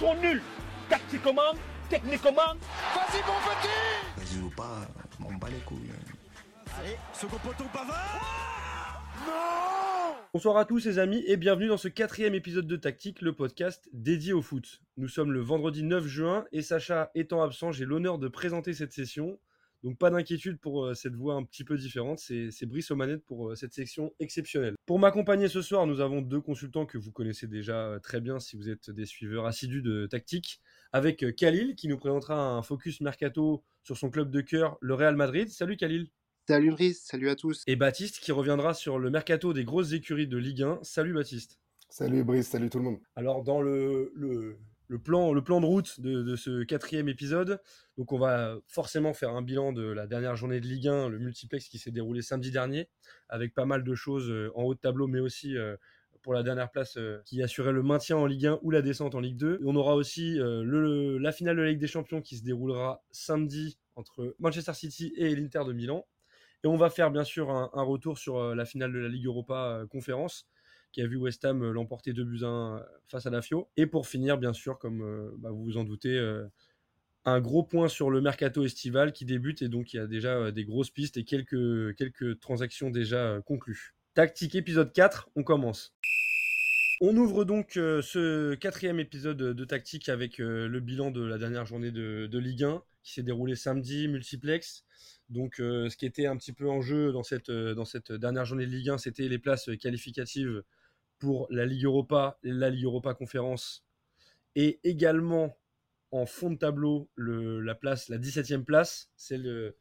sont nuls. Tactiquement, techniquement. Vas-y, mon petit Vas-y ou pas, on bat les couilles. Allez, second poteau Pavard Non Bonsoir à tous les amis et bienvenue dans ce quatrième épisode de Tactique, le podcast dédié au foot. Nous sommes le vendredi 9 juin et Sacha étant absent, j'ai l'honneur de présenter cette session. Donc pas d'inquiétude pour euh, cette voix un petit peu différente, c'est Brice aux manettes pour euh, cette section exceptionnelle. Pour m'accompagner ce soir, nous avons deux consultants que vous connaissez déjà euh, très bien si vous êtes des suiveurs assidus de tactique, avec Khalil qui nous présentera un focus mercato sur son club de cœur, le Real Madrid. Salut Khalil Salut Brice, salut à tous. Et Baptiste qui reviendra sur le mercato des grosses écuries de Ligue 1. Salut Baptiste. Salut Brice, salut tout le monde. Alors dans le, le le plan, le plan de route de, ce quatrième épisode. Donc on va forcément faire un bilan de la dernière journée de Ligue 1, le multiplex qui s'est déroulé samedi dernier, avec pas mal de choses euh, en haut de tableau, mais aussi euh, pour la dernière place euh, qui assurait le maintien en Ligue 1 ou la descente en Ligue 2. on aura aussi la finale de la Ligue des Champions qui se déroulera samedi entre Manchester City et l'Inter de Milan. Et on va faire bien sûr un retour sur la finale de la Ligue Europa Conférence qui a vu West Ham euh, l'emporter 2 buts 1 euh, face à la Fio. Et pour finir, bien sûr, comme euh, bah, vous vous en doutez, un gros point sur le mercato estival qui débute et donc il y a déjà des grosses pistes et quelques, quelques transactions déjà conclues. Tactique épisode 4, on commence. On ouvre donc ce quatrième épisode de Tactique avec le bilan de la dernière journée de, Ligue 1 qui s'est déroulé samedi, multiplex. Donc, ce qui était un petit peu en jeu dans cette, dans cette dernière journée de Ligue 1, c'était les places qualificatives pour la Ligue Europa, la Ligue Europa Conférence, et également en fond de tableau la place, la 17e place, celle,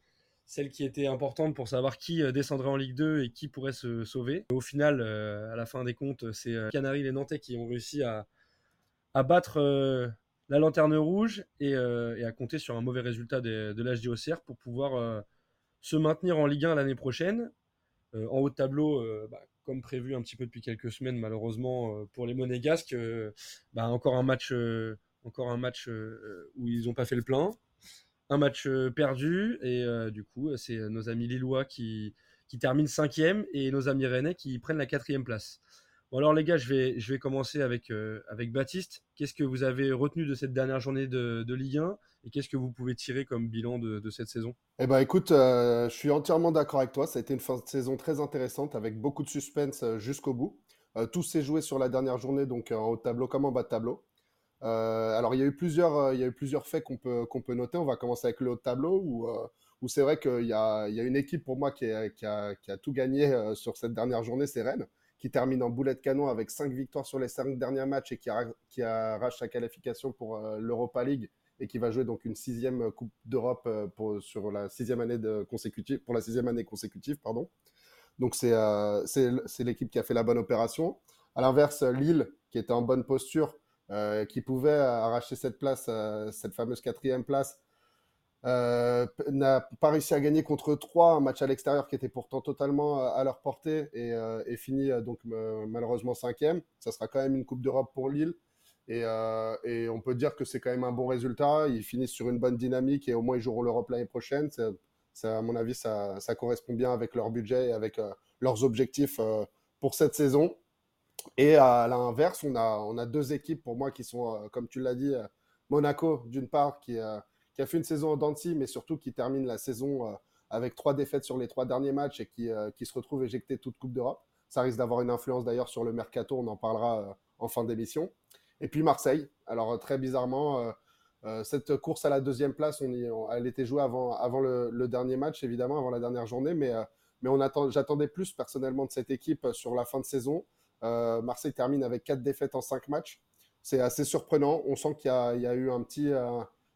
qui était importante pour savoir qui euh, descendrait en Ligue 2 et qui pourrait se sauver. Au final, euh, à la fin des comptes, c'est euh, Canaries et Nantais qui ont réussi à, battre la lanterne rouge et, à compter sur un mauvais résultat de, de l'HDOCR pour pouvoir se maintenir en Ligue 1 l'année prochaine. en haut de tableau, bah, comme prévu un petit peu depuis quelques semaines, malheureusement, euh, pour les Monégasques, euh, bah, encore un match, euh, encore un match où ils n'ont pas fait le plein. Un match perdu, et du coup, c'est nos amis lillois qui, qui terminent cinquième et nos amis rennais qui prennent la quatrième place. Bon alors les gars, je vais, je vais commencer avec, avec Baptiste. Qu'est-ce que vous avez retenu de cette dernière journée de, Ligue 1 et qu'est-ce que vous pouvez tirer comme bilan de, cette saison? Eh ben, écoute, euh, je suis entièrement d'accord avec toi. Ça a été une fin de saison très intéressante avec beaucoup de suspense euh, jusqu'au bout. Euh, tout s'est joué sur la dernière journée, donc en haut de tableau comme en bas de tableau. alors, il y a eu plusieurs, il y a eu plusieurs faits qu'on peut, qu'on peut noter. On va commencer avec le haut de tableau où, où c'est vrai qu'il y a, il y a une équipe pour moi qui, qui, a, qui a tout gagné sur cette dernière journée, c'est Rennes qui termine en boulet de canon avec 5 victoires sur les 5 derniers matchs et qui, qui arrache sa qualification pour l'Europa League et qui va jouer donc une sixième Coupe d'Europe euh, pour, sur la sixième année consécutive, pour la sixième année consécutive, pardon. Donc c'est euh, c'est l'équipe qui a fait la bonne opération. À l'inverse, Lille, qui était en bonne posture, euh, qui pouvait arracher cette place, cette fameuse quatrième place, n'a pas réussi à gagner contre trois, un match à l'extérieur qui était pourtant totalement à leur portée et, et finit donc malheureusement cinquième. Ça sera quand même une Coupe d'Europe pour Lille. Euh, et, on peut dire que c'est quand même un bon résultat. Ils finissent sur une bonne dynamique et au moins ils joueront l'Europe l'année prochaine. Ça, à mon avis, ça, correspond bien avec leur budget et avec euh, leurs objectifs euh, pour cette saison. Et à l'inverse, on a, on a deux équipes pour moi qui sont, comme tu l'as dit, Monaco d'une part qui, qui, a fait une saison en Dancy, mais surtout qui termine la saison avec trois défaites sur les trois derniers matchs et qui, qui se retrouve éjecté toute Coupe d'Europe. Ça risque d'avoir une influence d'ailleurs sur le mercato, on en parlera en fin d'émission. Et puis Marseille. Alors très bizarrement, euh, euh, cette course à la deuxième place, elle était jouée avant, avant le, dernier match, évidemment, avant la dernière journée, mais, euh, mais j'attendais plus personnellement de cette équipe sur la fin de saison. Marseille termine avec quatre défaites en cinq matchs. C'est assez surprenant. On sent qu'il y, y, a eu un petit,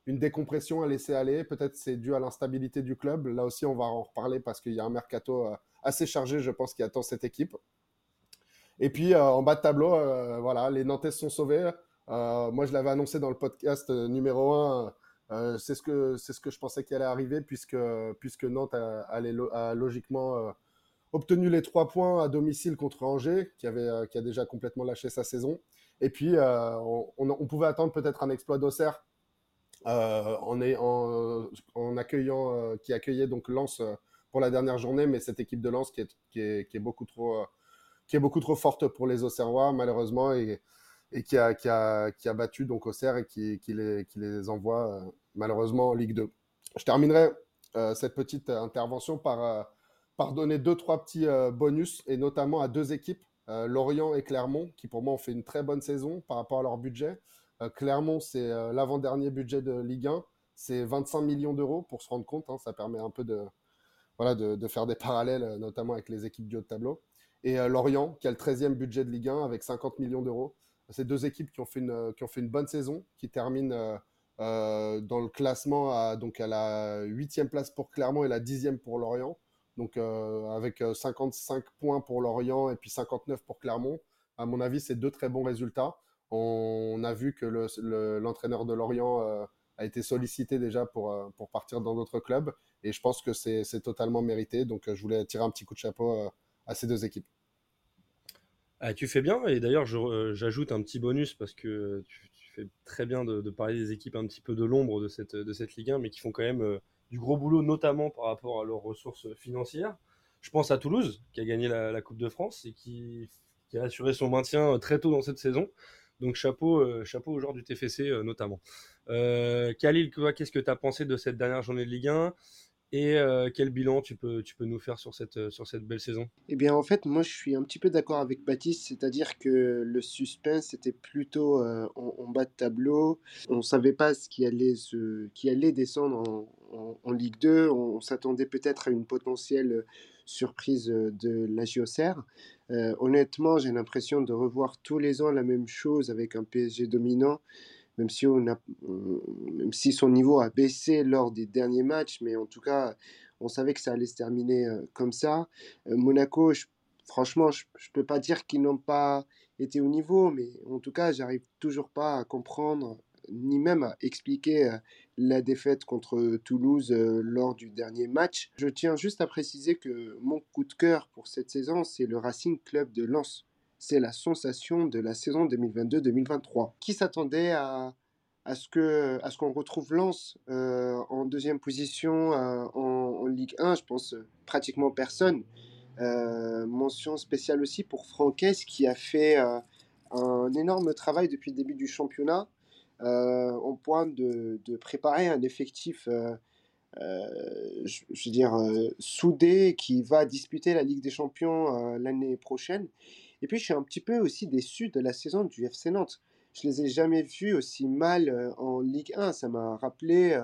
une décompression à laisser aller. Peut-être c'est dû à l'instabilité du club. Là aussi, on va en reparler parce qu'il y a un mercato assez chargé, je pense, qui attend cette équipe. Et puis euh, en bas de tableau, euh, voilà, les Nantais sont sauvés. Euh, moi, je l'avais annoncé dans le podcast numéro 1. c'est ce que c'est ce que je pensais qu'il allait arriver puisque puisque Nantes a, logiquement obtenu les trois points à domicile contre Angers, qui, avait, qui a déjà complètement lâché sa saison. Et puis, on, pouvait attendre peut-être un exploit d'Auxerre en, en, en, accueillant, qui accueillait donc Lens pour la dernière journée, mais cette équipe de Lens qui est, est, est beaucoup trop qui est beaucoup trop forte pour les Auxerrois, malheureusement. Et, qui a, qui a, qui a battu donc Auxerre et qui, qui, les, qui les envoie euh, malheureusement en Ligue 2. Je terminerai euh, cette petite intervention par, euh, par donner deux, trois petits euh, bonus, et notamment à deux équipes, euh, Lorient et Clermont, qui pour moi ont fait une très bonne saison par rapport à leur budget. Euh, Clermont, c'est euh, l'avant-dernier budget de Ligue 1, c'est 25 millions d'euros pour se rendre compte, hein, ça permet un peu de, voilà, de, faire des parallèles, euh, notamment avec les équipes du haut de tableau. Et Lorient, qui a le 13e budget de Ligue 1 avec 50 millions d'euros. C'est deux équipes qui ont fait une, qui ont fait une bonne saison, qui terminent dans le classement à, donc à la 8e place pour Clermont et la 10e pour Lorient. Donc avec euh, 55 points pour Lorient et puis 59 pour Clermont. À mon avis, c'est deux très bons résultats. On, a vu que le- le- l'entraîneur de Lorient euh, a été sollicité déjà pour, euh, pour partir dans d'autres clubs. Et je pense que c'est totalement mérité. Donc euh, je voulais tirer un petit coup de chapeau à ces deux équipes. Ah, tu fais bien, et d'ailleurs, j'ajoute un petit bonus parce que tu, fais très bien de, parler des équipes un petit peu de l'ombre de cette, Ligue 1, mais qui font quand même du gros boulot, notamment par rapport à leurs ressources financières. Je pense à Toulouse, qui a gagné la, Coupe de France et qui, a assuré son maintien très tôt dans cette saison. Donc chapeau, euh, chapeau aux joueurs du TFC euh, notamment. Euh, Khalil, qu'est-ce que tu as pensé de cette dernière journée de Ligue 1 et quel bilan tu peux, nous faire sur cette, belle saison? Eh bien, en fait, moi, je suis un petit peu d'accord avec Baptiste, c'est-à-dire que le suspense était plutôt en, bas de tableau. On ne savait pas ce qui allait, se, qui descendre en, en- en Ligue 2. On, s'attendait peut-être à une potentielle surprise euh, de la JOCR. Euh, honnêtement, j'ai l'impression de revoir tous les ans la même chose avec un PSG dominant. Même si, on a, même si son niveau a baissé lors des derniers matchs, mais en tout cas, on savait que ça allait se terminer euh, comme ça. Monaco, franchement, je ne peux pas dire qu'ils n'ont pas été au niveau, mais en tout cas, j'arrive toujours pas à comprendre, ni même à expliquer euh, la défaite contre Toulouse euh, lors du dernier match. Je tiens juste à préciser que mon coup de cœur pour cette saison, c'est le Racing Club de Lens. C'est la sensation de la saison 2022-2023. Qui s'attendait à, ce que à ce qu'on retrouve Lens euh, en deuxième position euh, en, Ligue 1 Je pense euh, pratiquement personne. Euh, mention spéciale aussi pour Franquès qui a fait euh, un énorme travail depuis le début du championnat euh, au point de, préparer un effectif, euh, euh, je, veux dire, euh, soudé qui va disputer la Ligue des Champions euh, l'année prochaine. Et puis je suis un petit peu aussi déçu de la saison du FC Nantes. Je les ai jamais vus aussi mal euh, en Ligue 1. Ça m'a rappelé euh,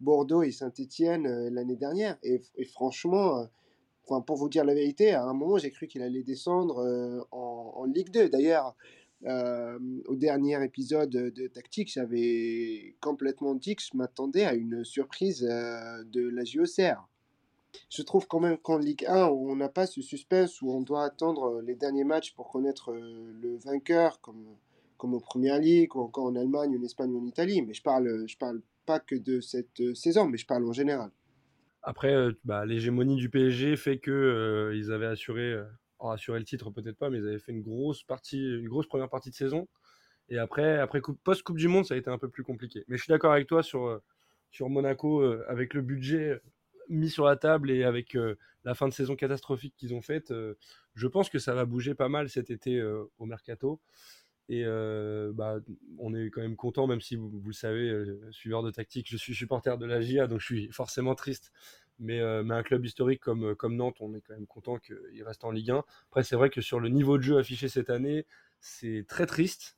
Bordeaux et Saint-Étienne euh, l'année dernière. Et, franchement, euh, pour vous dire la vérité, à un moment, j'ai cru qu'il allait descendre euh, en, en Ligue 2. D'ailleurs, euh, au dernier épisode de Tactique, j'avais complètement dit que je m'attendais à une surprise euh, de la JOCR. Je trouve quand même qu'en Ligue 1, on n'a pas ce suspense où on doit attendre les derniers matchs pour connaître euh, le vainqueur, comme, comme aux Premières Ligues, ou encore en Allemagne, en Espagne ou en Italie. Mais je parle, je parle pas que de cette euh, saison, mais je parle en général. Après, euh, bah, l'hégémonie du PSG fait que euh, ils avaient assuré, euh, alors assuré le titre peut-être pas, mais ils avaient fait une grosse partie, une grosse première partie de saison. Et après, après post Coupe du Monde, ça a été un peu plus compliqué. Mais je suis d'accord avec toi sur euh, sur Monaco, euh, avec le budget mis sur la table et avec euh, la fin de saison catastrophique qu'ils ont faite. euh, je pense que ça va bouger pas mal cet été euh, au mercato. Et euh, bah, on est quand même content, même si vous, vous le savez, euh, suiveur de tactique, je suis supporter de la GIA, donc je suis forcément triste. Mais, euh, mais un club historique comme, comme Nantes, on est quand même content qu'il reste en Ligue 1. Après, c'est vrai que sur le niveau de jeu affiché cette année, c'est très triste.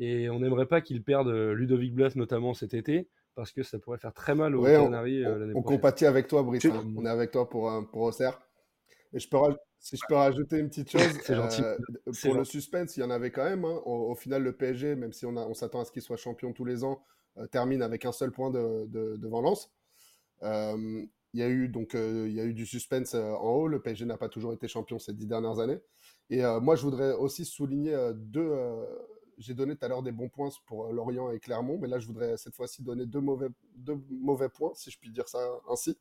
Et on n'aimerait pas qu'ils perdent euh, Ludovic Bluff, notamment cet été, parce que ça pourrait faire très mal aux Ouais, on, Canaries euh, on- l'année on prochaine. compatit avec toi, Brice. Hein. On est avec toi pour, euh, pour Auxerre. Et je peux si je peux rajouter une petite chose, C'est gentil. euh, C'est pour le gentil. suspense, il y en avait quand même. hein. Au, au final, le PSG, même si on, a- on s'attend à ce qu'il soit champion tous les ans, euh, termine avec un seul point de, de, devant Lens. Euh, il y a eu donc euh, il y a eu du suspense euh, en haut. Le PSG n'a pas toujours été champion ces dix dernières années. Et euh, moi, je voudrais aussi souligner deux. j'ai donné tout à l'heure des bons points pour Lorient et Clermont, mais là, je voudrais cette fois-ci donner deux mauvais, deux mauvais points, si je puis dire ça ainsi.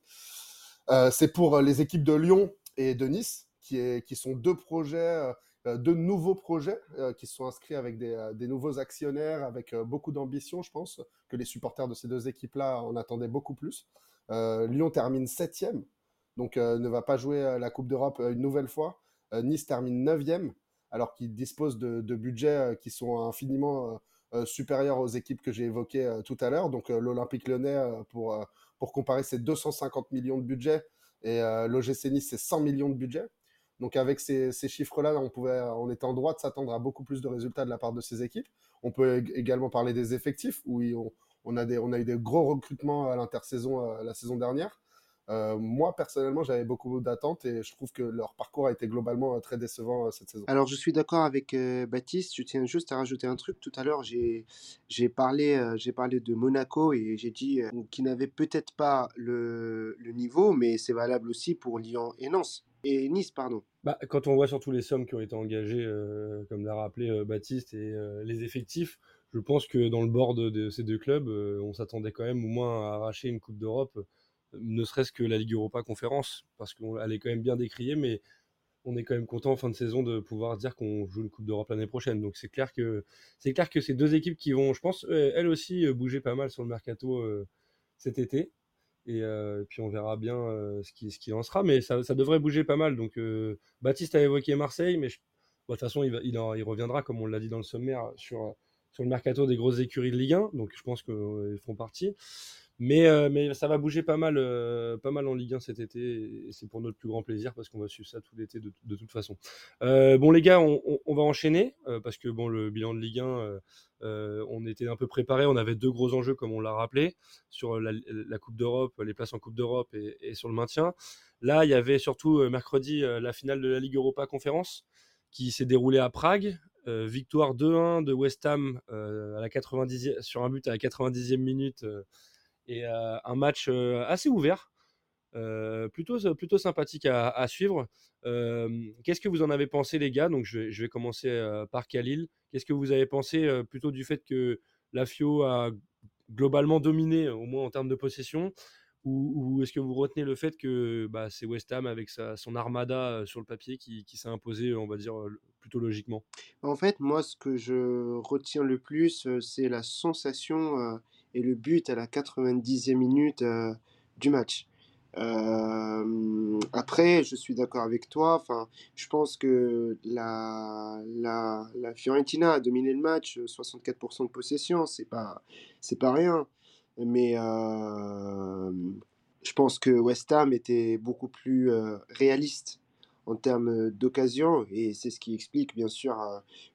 C'est pour les équipes de Lyon et de Nice, qui, est, qui sont deux projets, deux nouveaux projets qui sont inscrits avec des, des nouveaux actionnaires, avec beaucoup d'ambition, je pense, que les supporters de ces deux équipes-là en attendaient beaucoup plus. Euh, Lyon termine septième, donc euh, ne va pas jouer euh, la Coupe d'Europe une nouvelle fois. Nice termine neuvième. alors qu'ils disposent de, budgets qui sont infiniment supérieurs aux équipes que j'ai évoquées tout à l'heure. Donc l'Olympique lyonnais, pour, pour comparer, c'est 250 millions de budget et l'OGC Nice, c'est 100 millions de budget. Donc avec ces, chiffres-là, on, pouvait, on était en droit de s'attendre à beaucoup plus de résultats de la part de ces équipes. On peut également parler des effectifs, où on, a, des, on a eu des gros recrutements à l'intersaison la saison dernière. Euh, moi, personnellement, j'avais beaucoup d'attentes et je trouve que leur parcours a été globalement euh, très décevant euh, cette saison. Alors, je suis d'accord avec Baptiste. Je tiens juste à rajouter un truc. Tout à l'heure, j'ai parlé, j'ai parlé de Monaco et j'ai dit qu'ils n'avaient peut-être pas le, le, niveau, mais c'est valable aussi pour Lyon et Nantes. Et Nice, pardon. Bah, quand on voit surtout les sommes qui ont été engagées, comme l'a rappelé Baptiste, et les effectifs, je pense que dans le bord de, ces deux clubs, on s'attendait quand même au moins à arracher une Coupe d'Europe ne serait-ce que la Ligue Europa Conférence, parce qu'elle est quand même bien décriée, mais on est quand même content en fin de saison de pouvoir dire qu'on joue une Coupe d'Europe l'année prochaine. Donc c'est clair que c'est clair que ces deux équipes qui vont, je pense, euh, elles aussi euh, bouger pas mal sur le mercato euh, cet été. Et puis on verra bien ce qui en sera, mais ça, devrait bouger pas mal. Donc Baptiste a évoqué Marseille, mais de toute façon il, reviendra, comme on l'a dit dans le sommaire, sur sur le mercato des grosses écuries de Ligue 1. Donc je pense qu'ils font partie. Mais, euh, mais ça va bouger pas mal, euh, pas mal en Ligue 1 cet été, et c'est pour notre plus grand plaisir parce qu'on va suivre ça tout l'été de, de, toute façon. Euh, bon les gars, on, va enchaîner parce que bon le bilan de Ligue 1, on était un peu préparé, on avait deux gros enjeux comme on l'a rappelé sur la, la Coupe d'Europe, les places en Coupe d'Europe et, et, sur le maintien. Là, il y avait surtout mercredi la finale de la Ligue Europa Conférence qui s'est déroulée à Prague. Victoire 2-1 de West Ham à la 90 sur un but à la 90e minute et euh, un match euh, assez ouvert. Euh, plutôt, plutôt sympathique à, suivre. Qu'est-ce que vous en avez pensé, les gars? Donc, je vais, je vais commencer par Khalil. Qu'est-ce que vous avez pensé plutôt du fait que la FIO a globalement dominé, au moins en termes de possession? Ou, est-ce que vous retenez le fait que bah, c'est West Ham avec son armada sur le papier qui, s'est imposé, on va dire, plutôt logiquement? En fait, moi, ce que je retiens le plus, c'est la sensation et le but à la 90e minute euh, du match. Euh, après, je suis d'accord avec toi. Enfin, je pense que la, la, la, Fiorentina a dominé le match, 64% de possession, c'est pas c'est pas rien. Mais euh, je pense que West Ham était beaucoup plus réaliste en termes d'occasion et c'est ce qui explique bien sûr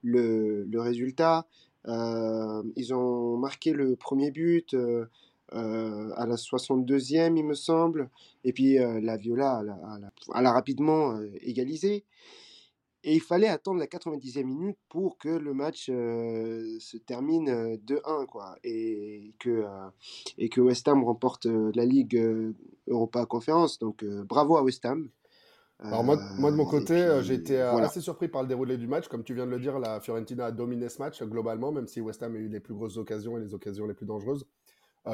le, le résultat. Euh, ils ont marqué le premier but euh, euh, à la 62e, il me semble. Et puis la Viola, elle a, rapidement égalisé. Et il fallait attendre la 90e minute pour que le match se termine 2-1, quoi. Et que, et que West Ham remporte la Ligue Europa Conférence. Donc bravo à West Ham. Alors moi, moi de mon euh, côté, euh, j'ai été euh, assez surpris par le déroulé du match. Comme tu viens de le dire, la Fiorentina a dominé ce match globalement, même si West Ham a eu les plus grosses occasions et les occasions les plus dangereuses.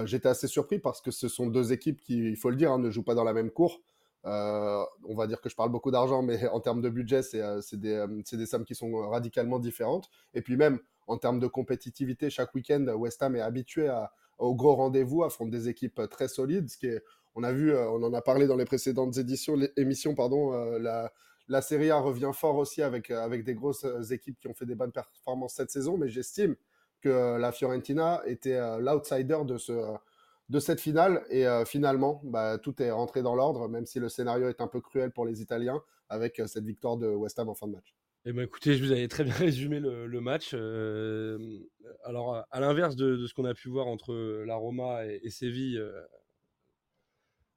J'étais assez surpris parce que ce sont deux équipes qui, il faut le dire, hein, ne jouent pas dans la même cour. On va dire que je parle beaucoup d'argent, mais en termes de budget, c'est des, sommes qui sont radicalement différentes. Et puis même en termes de compétitivité, chaque week-end, West Ham est habitué à, au gros rendez-vous, affronte des équipes très solides, ce qui est on a vu, euh, on en a parlé dans les précédentes éditions, les, émissions, pardon, euh, la, la Serie A revient fort aussi avec, euh, avec des grosses équipes qui ont fait des bonnes performances cette saison, mais j'estime que la Fiorentina était l'outsider de, ce, de cette finale. Et finalement, bah, tout est rentré dans l'ordre, même si le scénario est un peu cruel pour les Italiens, avec cette victoire de West Ham en fin de match. Eh ben, écoutez, je vous avais très bien résumé le, match. alors, à l'inverse de, ce qu'on a pu voir entre la Roma et, Séville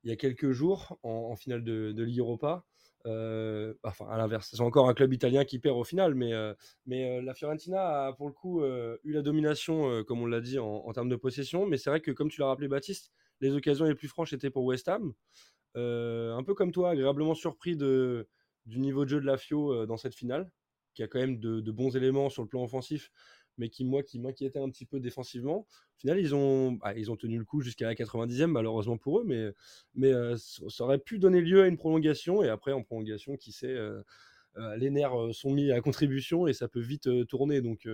il y a quelques jours en, finale de, de Ligue Europa. Euh, enfin, à l'inverse, c'est encore un club italien qui perd au final, mais, euh, euh, la Fiorentina a pour le coup eu la domination, comme on l'a dit, en, termes de possession. Mais c'est vrai que, comme tu l'as rappelé, Baptiste, les occasions les plus franches étaient pour West Ham. un peu comme toi, agréablement surpris du niveau de jeu de la Fio dans cette finale, qui a quand même de bons éléments sur le plan offensif, mais qui, moi, qui m'inquiétait un petit peu défensivement. Au final, ils ont, bah, ils ont tenu le coup jusqu'à la 90e, malheureusement pour eux, mais, mais euh, ça aurait pu donner lieu à une prolongation. Et après, en prolongation, qui sait, euh, euh, les nerfs sont mis à contribution et ça peut vite tourner. Donc,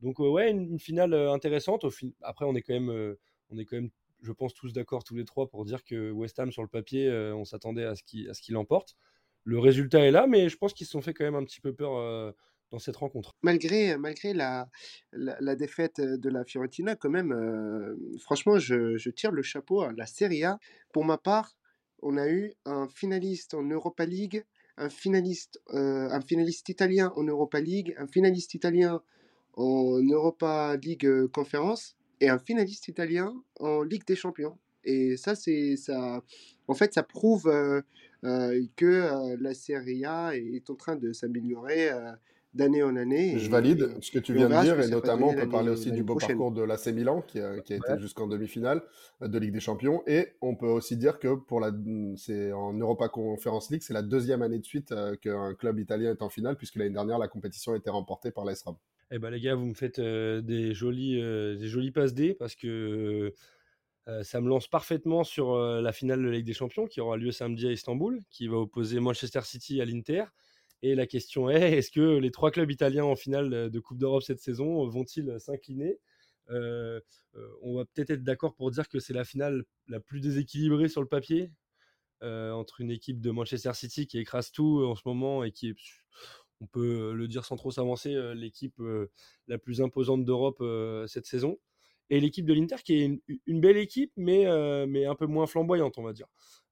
donc ouais, une, finale intéressante. Après, on est quand même, on est quand même je pense tous d'accord tous les trois pour dire que West Ham sur le papier, on s'attendait à ce qu'il à ce qu'il emporte. Le résultat est là, mais je pense qu'ils se sont fait quand même un petit peu peur cette rencontre. Malgré, malgré la, la, défaite de la Fiorentina, quand même, franchement, je, tire le chapeau à la Serie A. Pour ma part, on a eu un finaliste en Europa League, un finaliste, un finaliste italien en Europa League, un finaliste italien en Europa League Conférence et un finaliste italien en Ligue des Champions. Et ça, c'est ça. En fait, ça prouve que la Serie A est en train de s'améliorer d'année en année. Je et- valide ce que tu viens de dire, et notamment, on peut parler aussi du beau prochaine. parcours de l'AC Milan, qui a, qui a été jusqu'en demi-finale de Ligue des Champions, et on peut aussi dire que pour la, c'est en Europa Conference League, c'est la deuxième année de suite euh, qu'un club italien est en finale, puisque l'année dernière, la compétition a été remportée par l'AS Rome. Eh ben les gars, vous me faites euh, des jolis, euh, des jolis passes D parce que euh, ça me lance parfaitement sur euh, la finale de la Ligue des Champions qui aura lieu samedi à Istanbul, qui va opposer Manchester City à l'Inter. Et la question est, est-ce que les trois clubs italiens en finale de Coupe d'Europe cette saison vont-ils s'incliner? Euh, euh, On va peut-être être d'accord pour dire que c'est la finale la plus déséquilibrée sur le papier euh, entre une équipe de Manchester City qui écrase tout en ce moment et qui est, on peut le dire sans trop s'avancer, euh, l'équipe euh, la plus imposante d'Europe euh, cette saison. Et l'équipe de l'Inter qui est une, belle équipe, mais, euh, mais un peu moins flamboyante, on va dire.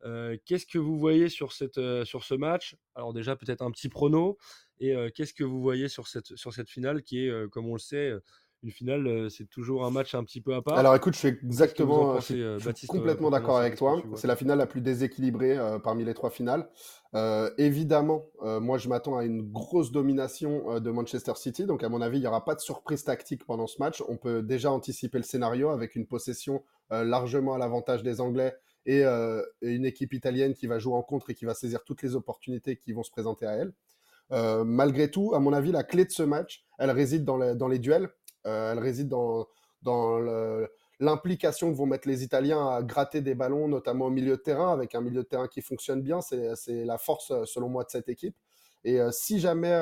Euh, qu'est-ce que vous voyez sur, cette, euh, sur ce match? Alors déjà, peut-être un petit prono. Et qu'est-ce que vous voyez sur cette, sur cette finale qui est, comme on le sait, une finale, euh, c'est toujours un match un petit peu à part. Alors écoute, je suis exactement, je pensez, suis, euh, je suis Baptiste, complètement d'accord avec toi. C'est la finale la plus déséquilibrée euh, parmi les trois finales. Euh, évidemment, euh, moi je m'attends à une grosse domination euh, de Manchester City. Donc à mon avis, il n'y aura pas de surprise tactique pendant ce match. On peut déjà anticiper le scénario avec une possession euh, largement à l'avantage des Anglais et, euh, et une équipe italienne qui va jouer en contre et qui va saisir toutes les opportunités qui vont se présenter à elle. Euh, malgré tout, à mon avis, la clé de ce match, elle réside dans, dans les duels. Euh, elle réside dans, l'implication que vont mettre les Italiens à gratter des ballons, notamment au milieu de terrain, avec un milieu de terrain qui fonctionne bien. C'est la force, euh, selon moi, de cette équipe. Et euh, si jamais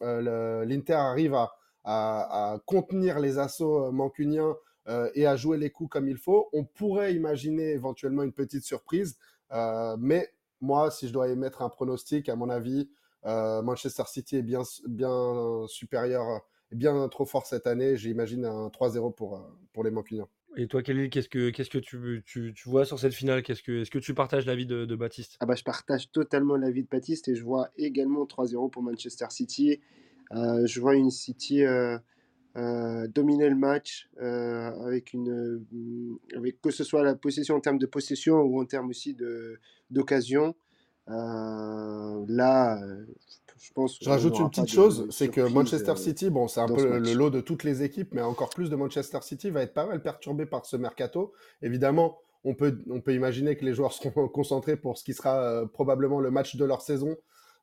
l'Inter arrive à, contenir les assauts mancuniens et à jouer les coups comme il faut, on pourrait imaginer éventuellement une petite surprise. Mais moi, si je dois émettre un pronostic, à mon avis, Manchester City est bien, supérieur, bien trop fort cette année. J'imagine un 3-0 pour, euh, pour les Mancuniens. Et toi, Khalil, qu'est-ce que, qu'est-ce que tu, tu, tu vois sur cette finale? Qu'est-ce que, Est-ce que tu partages l'avis de, de Baptiste? Ah bah, je partage totalement l'avis de Baptiste et je vois également 3-0 pour Manchester City. Euh, je vois une City euh, euh, dominer le match euh, avec une, euh, avec que ce soit la possession en termes de possession ou en termes aussi de d'occasion. Euh, là, euh, je pense. Je qu'on rajoute une petite chose, c'est que Manchester euh, City, bon, c'est un peu le lot de toutes les équipes, mais encore plus de Manchester City va être pas mal perturbé par ce mercato. Évidemment, on peut, on peut imaginer que les joueurs seront concentrés pour ce qui sera euh, probablement le match de leur saison,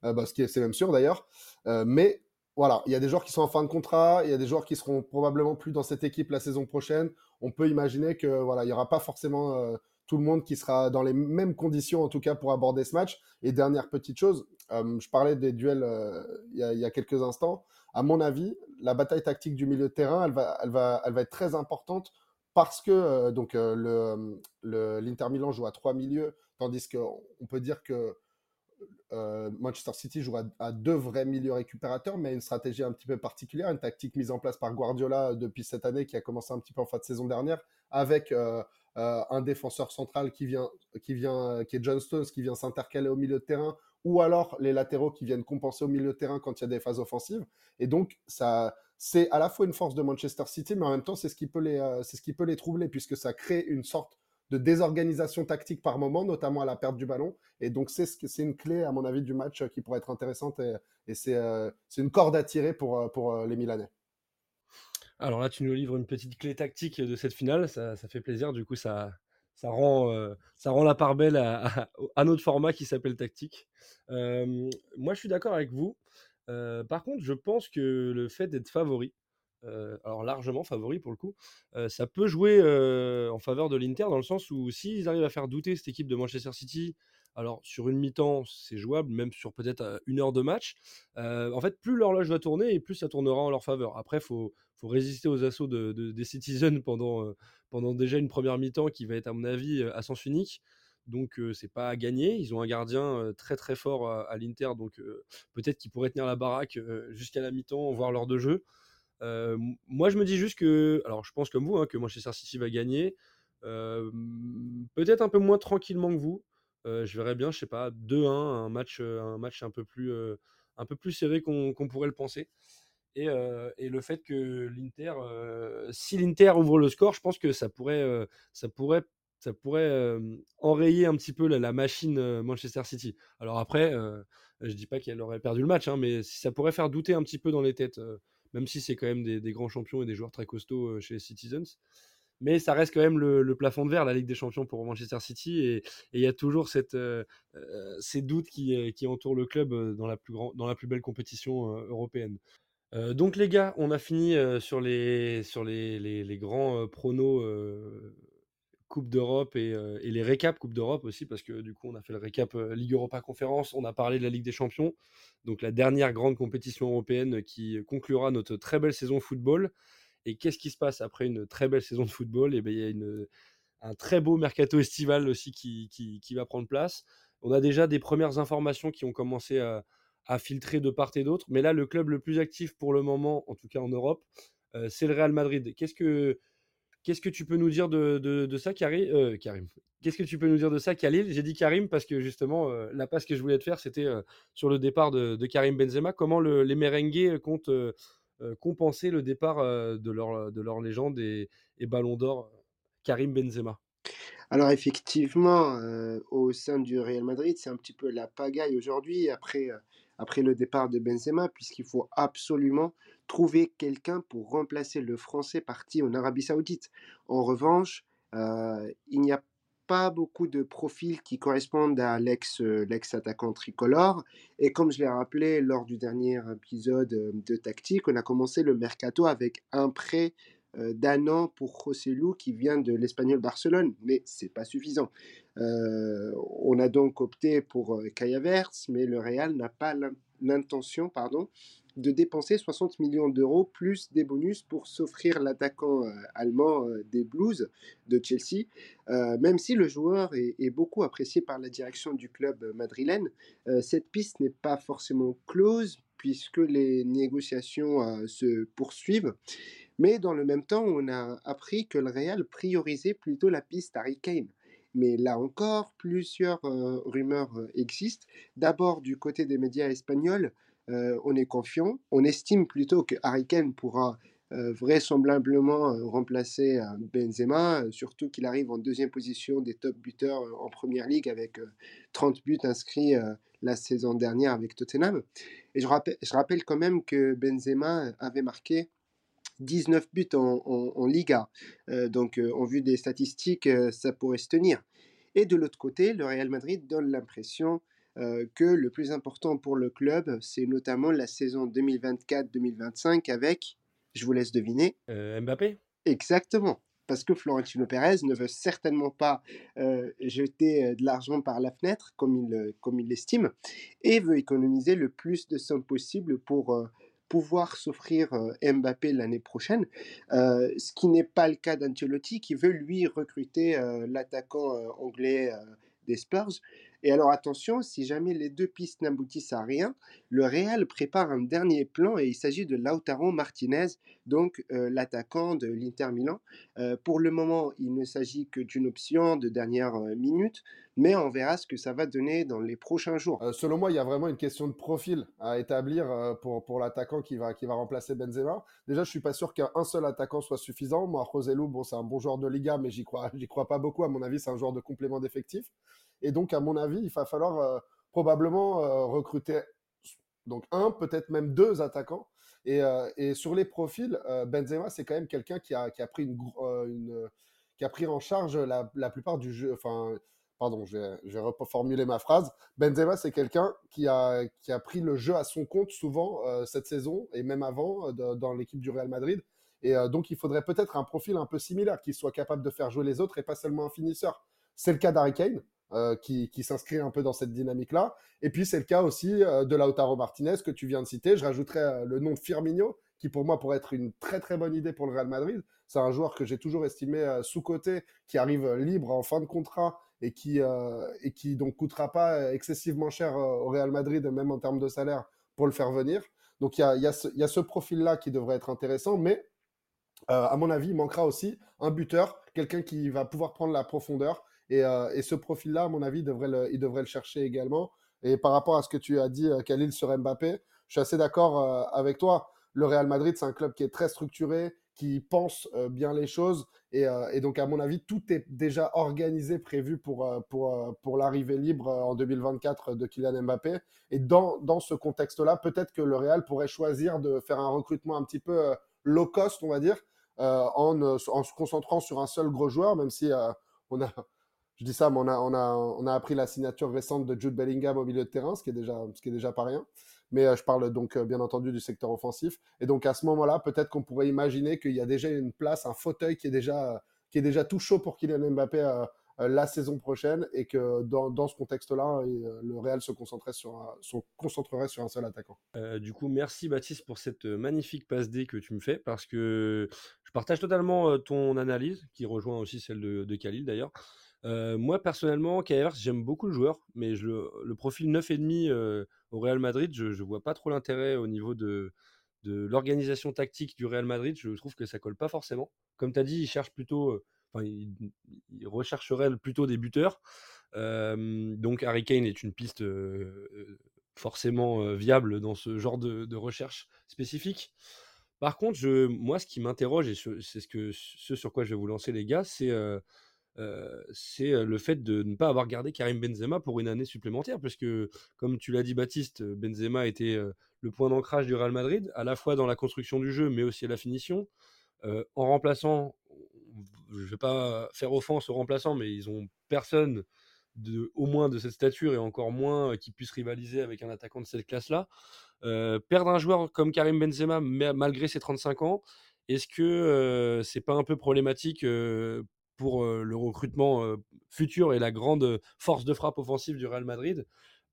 euh, bah, ce qui est, c'est même sûr d'ailleurs. Mais voilà, il y a des joueurs qui sont en fin de contrat, il y a des joueurs qui seront probablement plus dans cette équipe la saison prochaine. On peut imaginer que voilà, il y aura pas forcément tout le monde qui sera dans les mêmes conditions en tout cas pour aborder ce match. Et dernière petite chose, euh, je parlais des duels euh, il y, a, quelques instants. À mon avis, la bataille tactique du milieu de terrain, elle va, elle va, elle va être très importante parce que euh, donc le, l'Inter Milan joue à trois milieux, tandis qu'on peut dire que Manchester City joue à, deux vrais milieux récupérateurs, mais une stratégie un petit peu particulière, une tactique mise en place par Guardiola depuis cette année qui a commencé un petit peu en fin de saison dernière, avec un défenseur central qui vient, qui vient, euh, qui est John Stones, qui vient s'intercaler au milieu de terrain, ou alors les latéraux qui viennent compenser au milieu de terrain quand il y a des phases offensives. Et donc ça, c'est à la fois une force de Manchester City, mais en même temps c'est ce qui peut les, euh, c'est ce qui peut les troubler puisque ça crée une sorte de désorganisation tactique par moment, notamment à la perte du ballon. Et donc, c'est ce c'est une clé, à mon avis, du match euh, qui pourrait être intéressante et, c'est euh, c'est une corde à tirer pour, euh, pour euh, les Milanais. Alors là, tu nous livres une petite clé tactique de cette finale, ça, fait plaisir. Du coup, ça, ça, rend, euh, la part belle à, notre format qui s'appelle tactique. Euh, moi, je suis d'accord avec vous. Euh, par contre, je pense que le fait d'être favori, alors largement favori pour le coup, ça peut jouer en faveur de l'Inter dans le sens où s'ils arrivent à faire douter cette équipe de Manchester City, alors sur une mi-temps, c'est jouable, même sur peut-être une heure de match. en fait, plus l'horloge va tourner plus ça tournera en leur faveur. Après, il faut, faut résister aux assauts de, de- des Citizens pendant, déjà une première mi-temps qui va être, à mon avis, à sens unique. Donc c'est pas à gagner. Ils ont un gardien très très fort à, l'Inter, donc peut-être qu'il pourrait tenir la baraque jusqu'à la mi-temps, voire l'heure de jeu. moi je me dis juste que, alors je pense comme vous, hein, que Manchester City va gagner. peut-être un peu moins tranquillement que vous. Je verrais bien, je sais pas, 2-1, un match, un match un peu plus, un peu plus serré qu'on pourrait le penser. Et, le fait que l'Inter, si l'Inter ouvre le score, je pense que ça pourrait, ça pourrait, ça pourrait enrayer un petit peu la, machine Manchester City. Alors après, je dis pas qu'elle aurait perdu le match, hein, mais ça pourrait faire douter un petit peu dans les têtes, même si c'est quand même des, grands champions et des joueurs très costauds chez les Citizens. Mais ça reste quand même le, plafond de verre, la Ligue des Champions pour Manchester City, et il y a toujours cette, ces doutes qui, qui, entourent le club dans la plus, dans la plus belle compétition européenne. Euh, donc les gars, on a fini euh, sur les, grands euh, pronos Coupe d'Europe et, les récaps Coupe d'Europe aussi, parce que du coup on a fait le récap Ligue Europa Conférence, on a parlé de la Ligue des Champions, donc la dernière grande compétition européenne qui conclura notre très belle saison football. Et qu'est-ce qui se passe après une très belle saison de football? Et eh bien il y a un très beau mercato estival aussi qui, va prendre place. On a déjà des premières informations qui ont commencé à, filtrer de part et d'autre. Mais là, le club le plus actif pour le moment, en tout cas en Europe, euh, c'est le Real Madrid. Qu'est-ce que, qu'est-ce que tu peux nous dire de, ça, Karim, euh, Karim? Qu'est-ce que tu peux nous dire de ça, Khalil? J'ai dit Karim parce que justement, euh, la passe que je voulais te faire, c'était sur le départ de, Karim Benzema. Comment le, les merengues comptent compenser le départ de, leur, de leur légende et, et ballon d'or, Karim Benzema alors effectivement, au sein du Real Madrid, c'est un petit peu la pagaille aujourd'hui après, après le départ de Benzema, puisqu'il faut absolument trouver quelqu'un pour remplacer le Français parti en Arabie Saoudite. En revanche, il n'y a pas beaucoup de profils qui correspondent à l'ex, l'ex-attaquant tricolore. Et comme je l'ai rappelé lors du dernier épisode de Tactique, on a commencé le mercato avec un prêt euh, d'un an pour Lu qui vient de l'Espagnol Barcelone, mais c'est pas suffisant. Euh, on a donc opté pour euh, Kaya mais le Real n'a pas l'intention, pardon, de dépenser 60 millions d'euros plus des bonus pour s'offrir l'attaquant allemand des Blues de Chelsea, même si le joueur est, beaucoup apprécié par la direction du club madrilène. cette piste n'est pas forcément close puisque les négociations se poursuivent. Mais dans le même temps, on a appris que le Real priorisait plutôt la piste Harry Kane. Mais là encore, plusieurs euh, rumeurs euh, existent. D'abord, du côté des médias espagnols, euh, on est confiant. On estime plutôt que Harry Kane pourra vraisemblablement remplacer Benzema, surtout qu'il arrive en deuxième position des top buteurs en première ligue avec 30 buts inscrits la saison dernière avec Tottenham. Et je rappelle, je rappelle quand même que Benzema avait marqué 19 buts en, Liga. Euh, donc, euh, en vue des statistiques, euh, ça pourrait se tenir. Et de l'autre côté, le Real Madrid donne l'impression que le plus important pour le club, c'est notamment la saison 2024-2025 avec, je vous laisse deviner. Mbappé Exactement parce que Florentino Pérez ne veut certainement pas jeter de l'argent par la fenêtre comme il, comme il l'estime et veut économiser le plus de sommes possible pour pouvoir s'offrir euh, Mbappé l'année prochaine, euh, ce qui n'est pas le cas d'Ancelotti qui veut lui recruter euh, l'attaquant anglais des Spurs et alors attention, si jamais les deux pistes n'aboutissent à rien, le Real prépare un dernier plan et il s'agit de Lautaro Martinez, donc euh, l'attaquant de l'Inter Milan. Euh, pour le moment, il ne s'agit que d'une option de dernière euh, minute, mais on verra ce que ça va donner dans les prochains jours. selon moi, il y a vraiment une question de profil à établir pour, pour l'attaquant qui va, qui va remplacer Benzema. Déjà, je suis pas sûr qu'un seul attaquant soit suffisant. Moi, Roselu, bon, c'est un bon joueur de Liga, mais j'y crois, crois pas beaucoup. À mon avis, c'est un joueur de complément d'effectif. Et donc, à mon avis, il va falloir euh, probablement euh, recruter donc un, peut-être même deux attaquants. Et, euh, sur les profils, Benzema, c'est quand même quelqu'un qui a, qui a pris une, qui a pris en charge la, la plupart du jeu. Enfin, pardon, je vais, ma phrase. Benzema, c'est quelqu'un qui a, qui a pris le jeu à son compte souvent cette saison et même avant dans l'équipe du Real Madrid. Et donc, il faudrait peut-être un profil un peu similaire, qui soit capable de faire jouer les autres et pas seulement un finisseur. C'est le cas d'Harry Kane. Euh, qui, s'inscrit un peu dans cette dynamique-là. Et puis c'est le cas aussi euh, de Lautaro Martinez que tu viens de citer. Je rajouterais euh, le nom de Firmino, qui pour moi pourrait être une très très bonne idée pour le Real Madrid. C'est un joueur que j'ai toujours estimé sous-coté, qui arrive libre en fin de contrat et qui, euh, et qui donc coûtera pas excessivement cher au Real Madrid, même en termes de salaire, pour le faire venir. Donc il y a, y a ce, ce profil-là qui devrait être intéressant, mais à mon avis, il manquera aussi un buteur, quelqu'un qui va pouvoir prendre la profondeur. Et, et ce profil-là, à mon avis, il devrait, le, il devrait le chercher également. Et par rapport à ce que tu as dit, Khalil, sur Mbappé, je suis assez d'accord avec toi. Le Real Madrid, c'est un club qui est très structuré, qui pense euh, bien les choses. Euh, et, donc, à mon avis, tout est déjà organisé, prévu pour, euh, pour, pour l'arrivée libre en 2024 de Kylian Mbappé. Et dans, dans ce contexte-là, peut-être que le Real pourrait choisir de faire un recrutement un petit peu low cost, on va dire, en, en, se concentrant sur un seul gros joueur, même si on a, je dis ça, mais on a, on, a, on a appris la signature récente de Jude Bellingham au milieu de terrain, ce qui est déjà, ce qui est déjà pas rien mais euh, je parle donc euh, bien entendu du secteur offensif. Et donc à ce moment-là, peut-être qu'on pourrait imaginer qu'il y a déjà une place, un fauteuil qui est déjà, qui est déjà tout chaud pour Kylian Mbappé euh, la saison prochaine et que dans, dans ce contexte-là, le Real se concentrerait sur un, se concentrerait sur un seul attaquant. du coup, merci Baptiste pour cette magnifique passe D que tu me fais parce que je partage totalement ton analyse qui rejoint aussi celle de, de Khalil d'ailleurs. Moi personnellement, KR, j'aime beaucoup le joueur, mais je, le profil 9,5 euh, au Real Madrid, je ne vois pas trop l'intérêt au niveau de, de l'organisation tactique du Real Madrid. Je trouve que ça colle pas forcément. Comme tu as dit, il cherche plutôt, enfin, il, rechercherait plutôt des buteurs. donc Harry Kane est une piste forcément viable dans ce genre de, recherche spécifique. Par contre, je, moi, ce qui m'interroge, et c'est ce, ce sur quoi je vais vous lancer, les gars, c'est c'est le fait de ne pas avoir gardé Karim Benzema pour une année supplémentaire, puisque, comme tu l'as dit, Baptiste, Benzema était le point d'ancrage du Real Madrid, à la fois dans la construction du jeu, mais aussi à la finition. en remplaçant, je ne vais pas faire offense aux remplaçants, mais ils ont personne au moins de cette stature et encore moins qui puisse rivaliser avec un attaquant de cette classe-là. perdre un joueur comme Karim Benzema, malgré ses 35 ans, est-ce que c'est pas un peu problématique pour le recrutement futur et la grande force de frappe offensive du Real Madrid.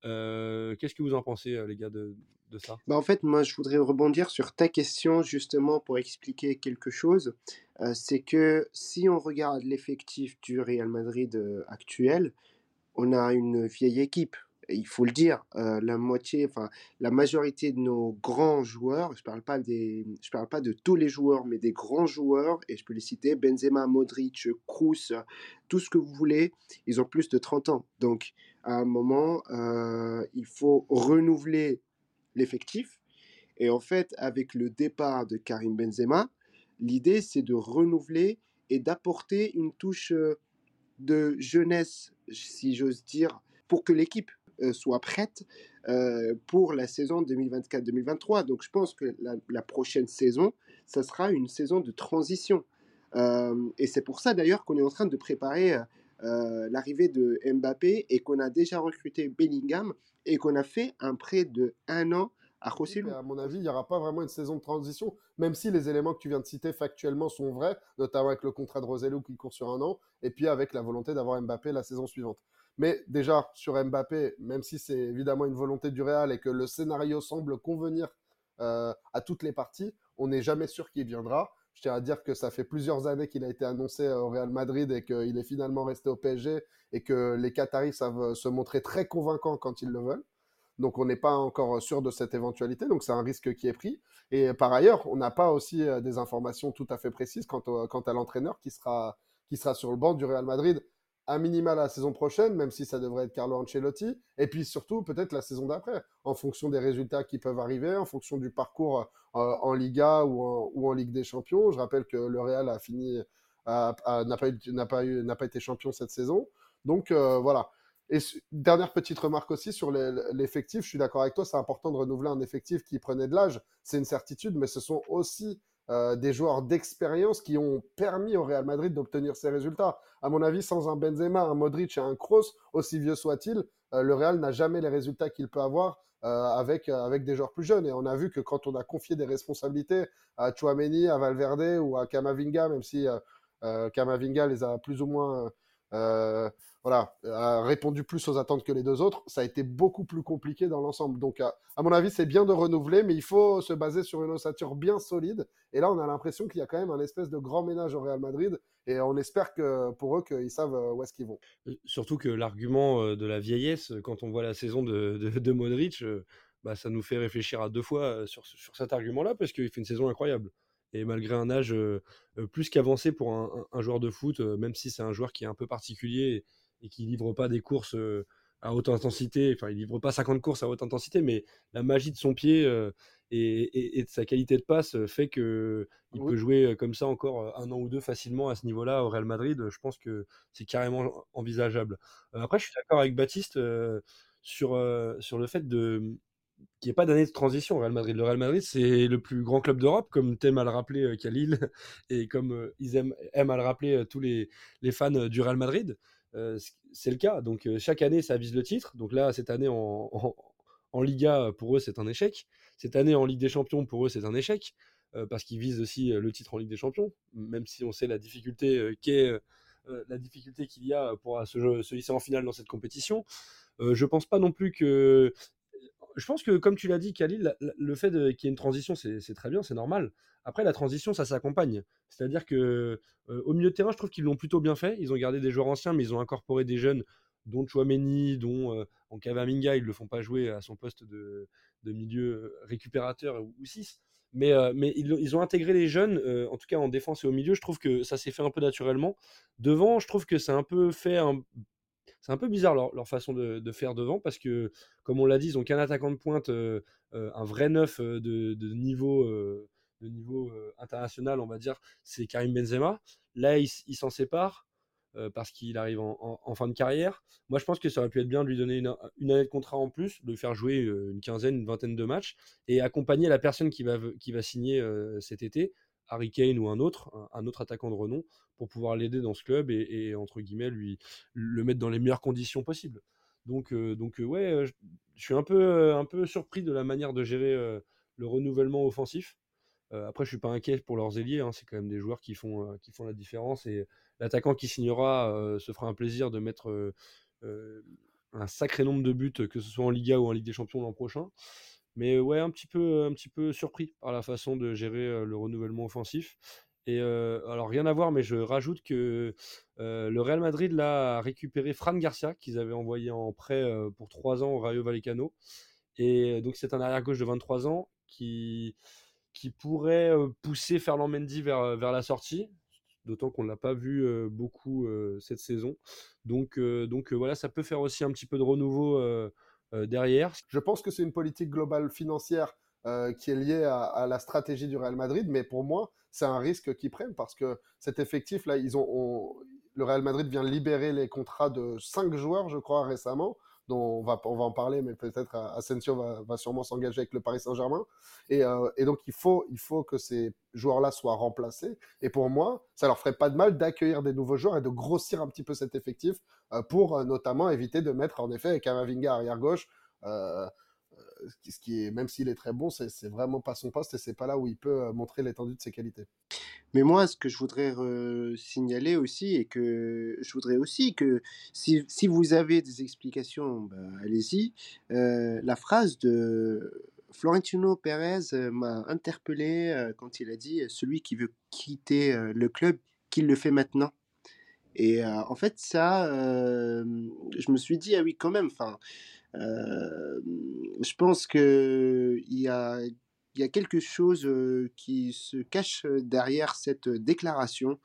Qu'est-ce que vous en pensez, les gars, de, ça? Bah En fait, moi, je voudrais rebondir sur ta question justement pour expliquer quelque chose. c'est que si on regarde l'effectif du Real Madrid actuel, on a une vieille équipe il faut le dire, la moitié, enfin la majorité de nos grands joueurs, je parle pas des, je parle pas de tous les joueurs, mais des grands joueurs, et je peux les citer, Benzema, Modric, Kroos, tout ce que vous voulez, ils ont plus de 30 ans. Donc à un moment, il faut renouveler l'effectif. Et en fait, avec le départ de Karim Benzema, l'idée c'est de renouveler et d'apporter une touche de jeunesse, si j'ose dire, pour que l'équipe euh, soit prête euh, pour la saison 2024-2023. Donc je pense que la, prochaine saison, ça sera une saison de transition. Euh, et c'est pour ça d'ailleurs qu'on est en train de préparer l'arrivée de Mbappé et qu'on a déjà recruté Bellingham et qu'on a fait un prêt de un an à José À mon avis, il n'y aura pas vraiment une saison de transition, même si les éléments que tu viens de citer factuellement sont vrais, notamment avec le contrat de Rosellou qui court sur un an, et puis avec la volonté d'avoir Mbappé la saison suivante. Mais déjà, sur Mbappé, même si c'est évidemment une volonté du Real et que le scénario semble convenir euh, à toutes les parties, on n'est jamais sûr qu'il viendra. Je tiens à dire que ça fait plusieurs années qu'il a été annoncé au Real Madrid et qu'il est finalement resté au PSG et que les Qataris savent se montrer très convaincants quand ils le veulent. Donc on n'est pas encore sûr de cette éventualité, donc c'est un risque qui est pris. Et par ailleurs, on n'a pas aussi euh, des informations tout à fait précises quant, quant à l'entraîneur qui sera, qui sera sur le banc du Real Madrid un minimal la saison prochaine, même si ça devrait être Carlo Ancelotti, et puis surtout peut-être la saison d'après, en fonction des résultats qui peuvent arriver, en fonction du parcours euh, en Liga ou en, Ligue des Champions. Je rappelle que le Real a fini, n'a pas, pas, pas été champion cette saison. Donc euh, voilà. Et dernière petite remarque aussi sur l'effectif, je suis d'accord avec toi, c'est important de renouveler un effectif qui prenait de l'âge, c'est une certitude, mais ce sont aussi euh, des joueurs d'expérience qui ont permis au Real Madrid d'obtenir ces résultats. À mon avis, sans un Benzema, un Modric et un Kroos, aussi vieux soit-il, euh, le Real n'a jamais les résultats qu'il peut avoir euh, avec, avec des joueurs plus jeunes. Et on a vu que quand on a confié des responsabilités à Chouameni, à Valverde ou à Camavinga, même si Camavinga les a plus ou moins euh, voilà, a répondu plus aux attentes que les deux autres, ça a été beaucoup plus compliqué dans l'ensemble. Donc, à, mon avis, c'est bien de renouveler, mais il faut se baser sur une ossature bien solide. Et là, on a l'impression qu'il y a quand même un espèce de grand ménage au Real Madrid, et on espère que pour eux qu'ils savent euh, où est-ce qu'ils vont. Euh, Surtout que l'argument de la vieillesse, quand on voit la saison de, de, Modric, bah, ça nous fait réfléchir à deux fois sur, sur cet argument-là, parce qu'il fait une saison incroyable. Et malgré un âge plus qu'avancé pour un, un- joueur de foot, même si c'est un joueur qui est un peu particulier et, et qui livre pas des courses à haute intensité, enfin il livre pas 50 courses à haute intensité, mais la magie de son pied euh, et, et- et de sa qualité de passe fait que il Oui. peut jouer comme ça encore un an ou deux facilement à ce niveau-là au Real Madrid. Je pense que c'est carrément envisageable. Euh, après, je suis d'accord avec Baptiste euh, sur, sur le fait de qu'il n'y ait pas d'année de transition au Real Madrid. Le Real Madrid, c'est le plus grand club d'Europe, comme t'aimes à le rappeler euh, Khalil, et comme euh, ils aiment, aiment à le rappeler euh, tous les, les fans du Real Madrid. C'est le cas. Donc chaque année, ça vise le titre. Donc là, cette année en, en, Liga, pour eux, c'est un échec. Cette année en Ligue des Champions, pour eux, c'est un échec, parce qu'ils visent aussi le titre en Ligue des Champions, même si on sait la difficulté qu'est la difficulté qu'il y a pour se, se hisser en finale dans cette compétition. Euh, je pense pas non plus que je pense que, comme tu l'as dit, Khalil, le fait qu'il y ait une transition, c'est très bien, c'est normal. Après, la transition, ça s'accompagne. C'est-à-dire que euh, au milieu de terrain, je trouve qu'ils l'ont plutôt bien fait. Ils ont gardé des joueurs anciens, mais ils ont incorporé des jeunes, dont Chouameni, dont euh, ils ne le font pas jouer à son poste de, milieu récupérateur ou 6. Mais, euh, mais ils, ils ont intégré les jeunes, euh, en tout cas en défense et au milieu. Je trouve que ça s'est fait un peu naturellement. Devant, je trouve que c'est un peu fait un, c'est un peu bizarre leur, façon de, faire devant parce que, comme on l'a dit, ils ont qu'un attaquant de pointe, euh, euh, un vrai neuf euh, de, niveau, international, on va dire, c'est Karim Benzema. Là, il, s'en sépare parce qu'il arrive en, fin de carrière. Moi, je pense que ça aurait pu être bien de lui donner une, année de contrat en plus, de le faire jouer une quinzaine, une vingtaine de matchs et accompagner la personne qui va, signer cet été, Harry Kane ou un autre, attaquant de renom, pour pouvoir l'aider dans ce club et, entre guillemets lui le mettre dans les meilleures conditions possibles. Donc, euh, euh, ouais, euh, je, suis un peu, surpris de la manière de gérer le renouvellement offensif. Après, je suis pas inquiet pour leurs ailiers. hein, c'est quand même des joueurs qui font, qui font la différence. Et l'attaquant qui signera se fera un plaisir de mettre un sacré nombre de buts, que ce soit en Liga ou en Ligue des Champions l'an prochain. Mais ouais, un petit peu, un petit peu surpris par la façon de gérer le renouvellement offensif. Et alors rien à voir, mais je rajoute que le Real Madrid là, a récupéré Fran Garcia qu'ils avaient envoyé en prêt pour 3 ans au Rayo Vallecano. Et donc c'est un arrière gauche de 23 ans qui qui pourrait pousser Ferland Mendy vers, vers la sortie, d'autant qu'on ne l'a pas vu beaucoup cette saison. Donc, donc voilà, ça peut faire aussi un petit peu de renouveau derrière. Je pense que c'est une politique globale financière euh, qui est liée à, la stratégie du Real Madrid, mais pour moi, c'est un risque qu'ils prennent parce que cet effectif là, ils ont, on, le Real Madrid vient libérer les contrats de cinq joueurs, je crois, récemment dont on va, on va en parler, mais peut-être Asensio va, va sûrement s'engager avec le Paris Saint-Germain. Et, euh, et, donc, il faut, il faut que ces joueurs-là soient remplacés. Et pour moi, ça leur ferait pas de mal d'accueillir des nouveaux joueurs et de grossir un petit peu cet effectif euh, pour euh, notamment éviter de mettre, en effet, Kamavinga arrière-gauche. Ce qui est, même s'il est très bon, c'est vraiment pas son poste et c'est pas là où il peut euh, montrer l'étendue de ses qualités. Mais moi, ce que je voudrais euh, signaler aussi, et que je voudrais aussi que si, vous avez des explications, bah, allez-y. Euh, la phrase de Florentino Pérez m'a interpellé quand il a dit celui qui veut quitter le club, qu'il le fait maintenant. Et en fait, ça, je me suis dit, ah oui, quand même, enfin, je pense qu'il y a y a quelque chose euh, qui se cache derrière cette déclaration.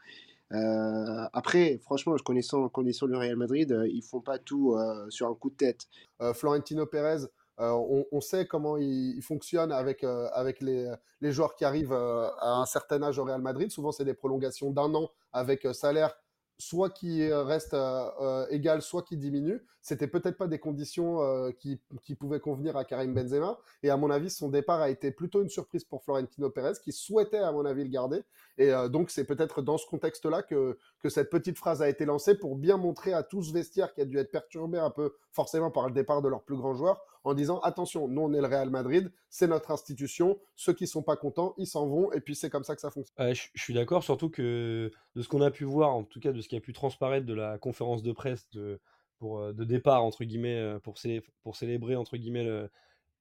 Euh, après, franchement, connaissant, connaissant le Real Madrid, euh, ils font pas tout euh, sur un coup de tête. Florentino Pérez, on, sait comment il, il fonctionne avec, euh, avec les, les, joueurs qui arrivent euh, à un certain âge au Real Madrid. Souvent, c'est des prolongations d'un an avec euh, salaire soit qui reste euh, égal, soit qui diminue. C'était peut-être pas des conditions euh, qui, qui, pouvaient convenir à Karim Benzema. Et à mon avis, son départ a été plutôt une surprise pour Florentino Pérez, qui souhaitait, à mon avis, le garder. Et euh, donc, c'est peut-être dans ce contexte-là que, que cette petite phrase a été lancée pour bien montrer à tout ce vestiaire qui a dû être perturbé un peu, forcément, par le départ de leurs plus grands joueurs, en disant attention, nous on est le Real Madrid, c'est notre institution, ceux qui sont pas contents, ils s'en vont, et puis c'est comme ça que ça fonctionne. Je, je suis d'accord, surtout que de ce qu'on a pu voir, en tout cas de ce qui a pu transparaître de la conférence de presse de, pour, euh, de départ, entre guillemets, euh, pour, célé- pour célébrer, entre guillemets, le-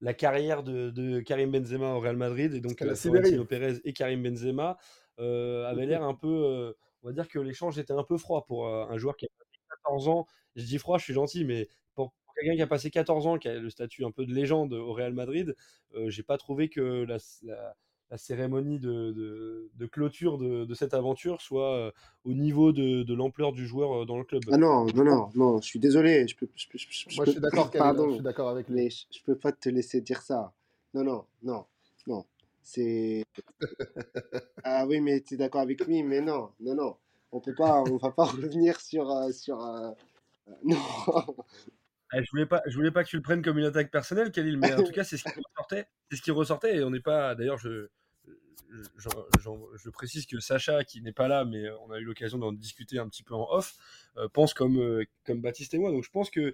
la carrière de, de Karim Benzema au Real Madrid, et donc euh. Florentino Pérez et Karim Benzema euh, avaient l'air un peu, euh, on va dire que l'échange était un peu froid pour un joueur qui a passé 14 ans. Je dis froid, je suis gentil, mais quelqu'un qui a passé 14 ans, qui a le statut un peu de légende au Real Madrid, euh, j'ai pas trouvé que la, la- la cérémonie de, de- de clôture de, de cette aventure soit euh, au niveau de, de l'ampleur du joueur euh, dans le club. Ah non, non, non, non, je suis désolé. Je peux, je peux- je- je Moi peux- je suis d'accord, je suis d'accord avec lui. mais je, je peux pas te laisser dire ça. Non, non, non, non. C'est. Ah oui, mais tu es d'accord avec lui, mais non, non, non. On peut pas, on va pas revenir sur, euh, sur. euh, Non. Eh, je voulais pas, je voulais pas que tu le prennes comme une attaque personnelle, Khalil, mais en tout cas, c'est ce qui ressortait. C'est ce qui ressortait, et on n'est pas. D'ailleurs, je, je, j'en- je précise que Sacha, qui n'est pas là, mais on a eu l'occasion d'en discuter un petit peu en off, euh, pense comme, euh, comme Baptiste et moi. Donc, je pense que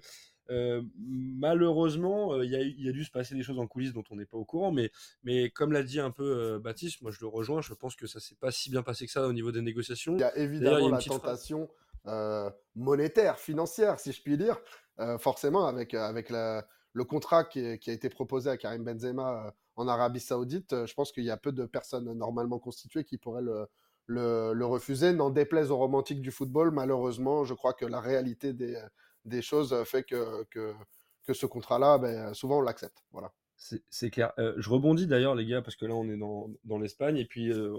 euh, malheureusement, euh, il y, a, y dû se passer des choses en coulisses dont on n'est pas au courant, mais, mais comme l'a dit un peu euh, Baptiste, moi je le rejoins. Je pense que ça s'est pas si bien passé que ça au niveau des négociations. Il y a évidemment la phrase. Euh, monétaire, financière, si je puis dire. Euh, forcément, avec, euh, avec le contrat qui, a été proposé à Karim Benzema en Arabie Saoudite, je pense qu'il y a peu de personnes normalement constituées qui pourraient le, refuser. N'en déplaise aux romantiques du football, malheureusement, je crois que la réalité des, choses fait que, que, que ce contrat-là, ben, souvent on l'accepte. Voilà. C'est clair. Euh, je rebondis d'ailleurs, les gars, parce que là, on est dans, dans l'Espagne, et puis euh,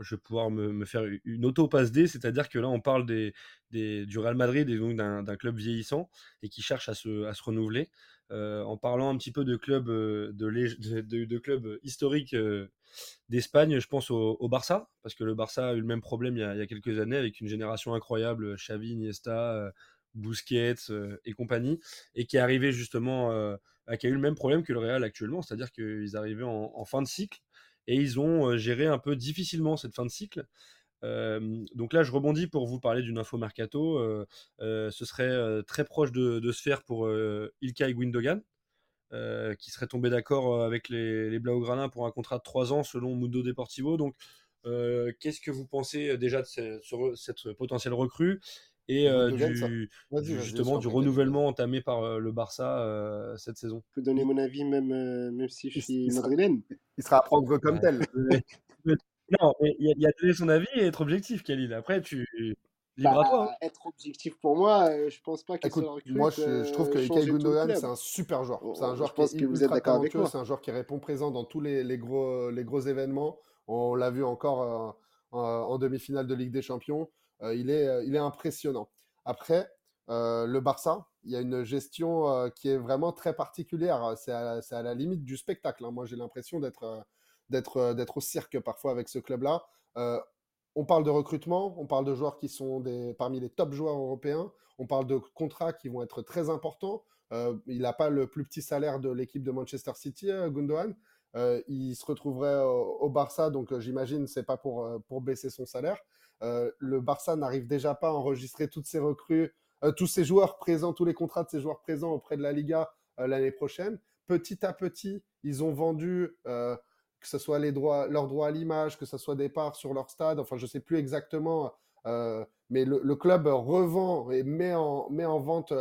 je vais pouvoir me, faire une auto-passe D, c'est-à-dire que là, on parle des, des- du Real Madrid et donc d'un club vieillissant et qui cherche à se, à se renouveler. Euh, en parlant un petit peu de clubs de, de, clubs historiques d'Espagne, je pense au, Barça, parce que le Barça a eu le même problème il y a, il y a quelques années avec une génération incroyable, Xavi, Iniesta, Busquets euh, et compagnie, et qui est arrivé justement, euh, qui a eu le même problème que le Real actuellement, c'est-à-dire qu'ils arrivaient en, fin de cycle et ils ont euh, géré un peu difficilement cette fin de cycle. Donc là, je rebondis pour vous parler d'une info mercato. ce serait très proche de, de se faire pour Ilkay Gundogan, euh, qui serait tombé d'accord avec les, les Blaugrana pour un contrat de 3 ans selon Mundo Deportivo. Donc, qu'est-ce que vous pensez déjà de sur cette potentielle recrue? Et euh, du, Vas-y, du- vas-y, justement du renouvellement entamé par euh, le Barça euh, cette saison Je peux donner mon avis, même, euh, même si je suis il sera- madrilène. Il sera à prendre comme Ouais. tel. Non, mais il y, a- donner son avis et être objectif, Khalil. Après, tu libre à toi. hein. Bah, être objectif pour moi, je pense pas seule recrue moi je, je trouve que le Gundogan, c'est un super joueur. Oh, C'est un je joueur pense qui que vous êtes d'accord avec c'est un joueur qui répond présent dans tous les, les gros, les gros événements. On l'a vu encore euh, en, en demi-finale de Ligue des Champions. Euh, il, est, euh, il est impressionnant. Après, euh, le Barça, il y a une gestion qui est vraiment très particulière. C'est à, à la limite du spectacle. hein. Moi, j'ai l'impression d'être d'être d'être au cirque parfois avec ce club-là. On parle de recrutement, on parle de joueurs qui sont parmi les top joueurs européens, on parle de contrats qui vont être très importants. Il n'a pas le plus petit salaire de l'équipe de Manchester City, Gundogan. Il se retrouverait au, au Barça, donc j'imagine c'est pas pour, pour baisser son salaire. Euh, le Barça n'arrive déjà pas à enregistrer toutes ses recrues, euh, tous ses joueurs présents, tous les contrats de ses joueurs présents auprès de la Liga euh, l'année prochaine. Petit à petit, ils ont vendu que ce soit les droits, leurs droits à l'image, que ce soit des parts sur leur stade, enfin je sais plus exactement, mais le, club revend et met en, vente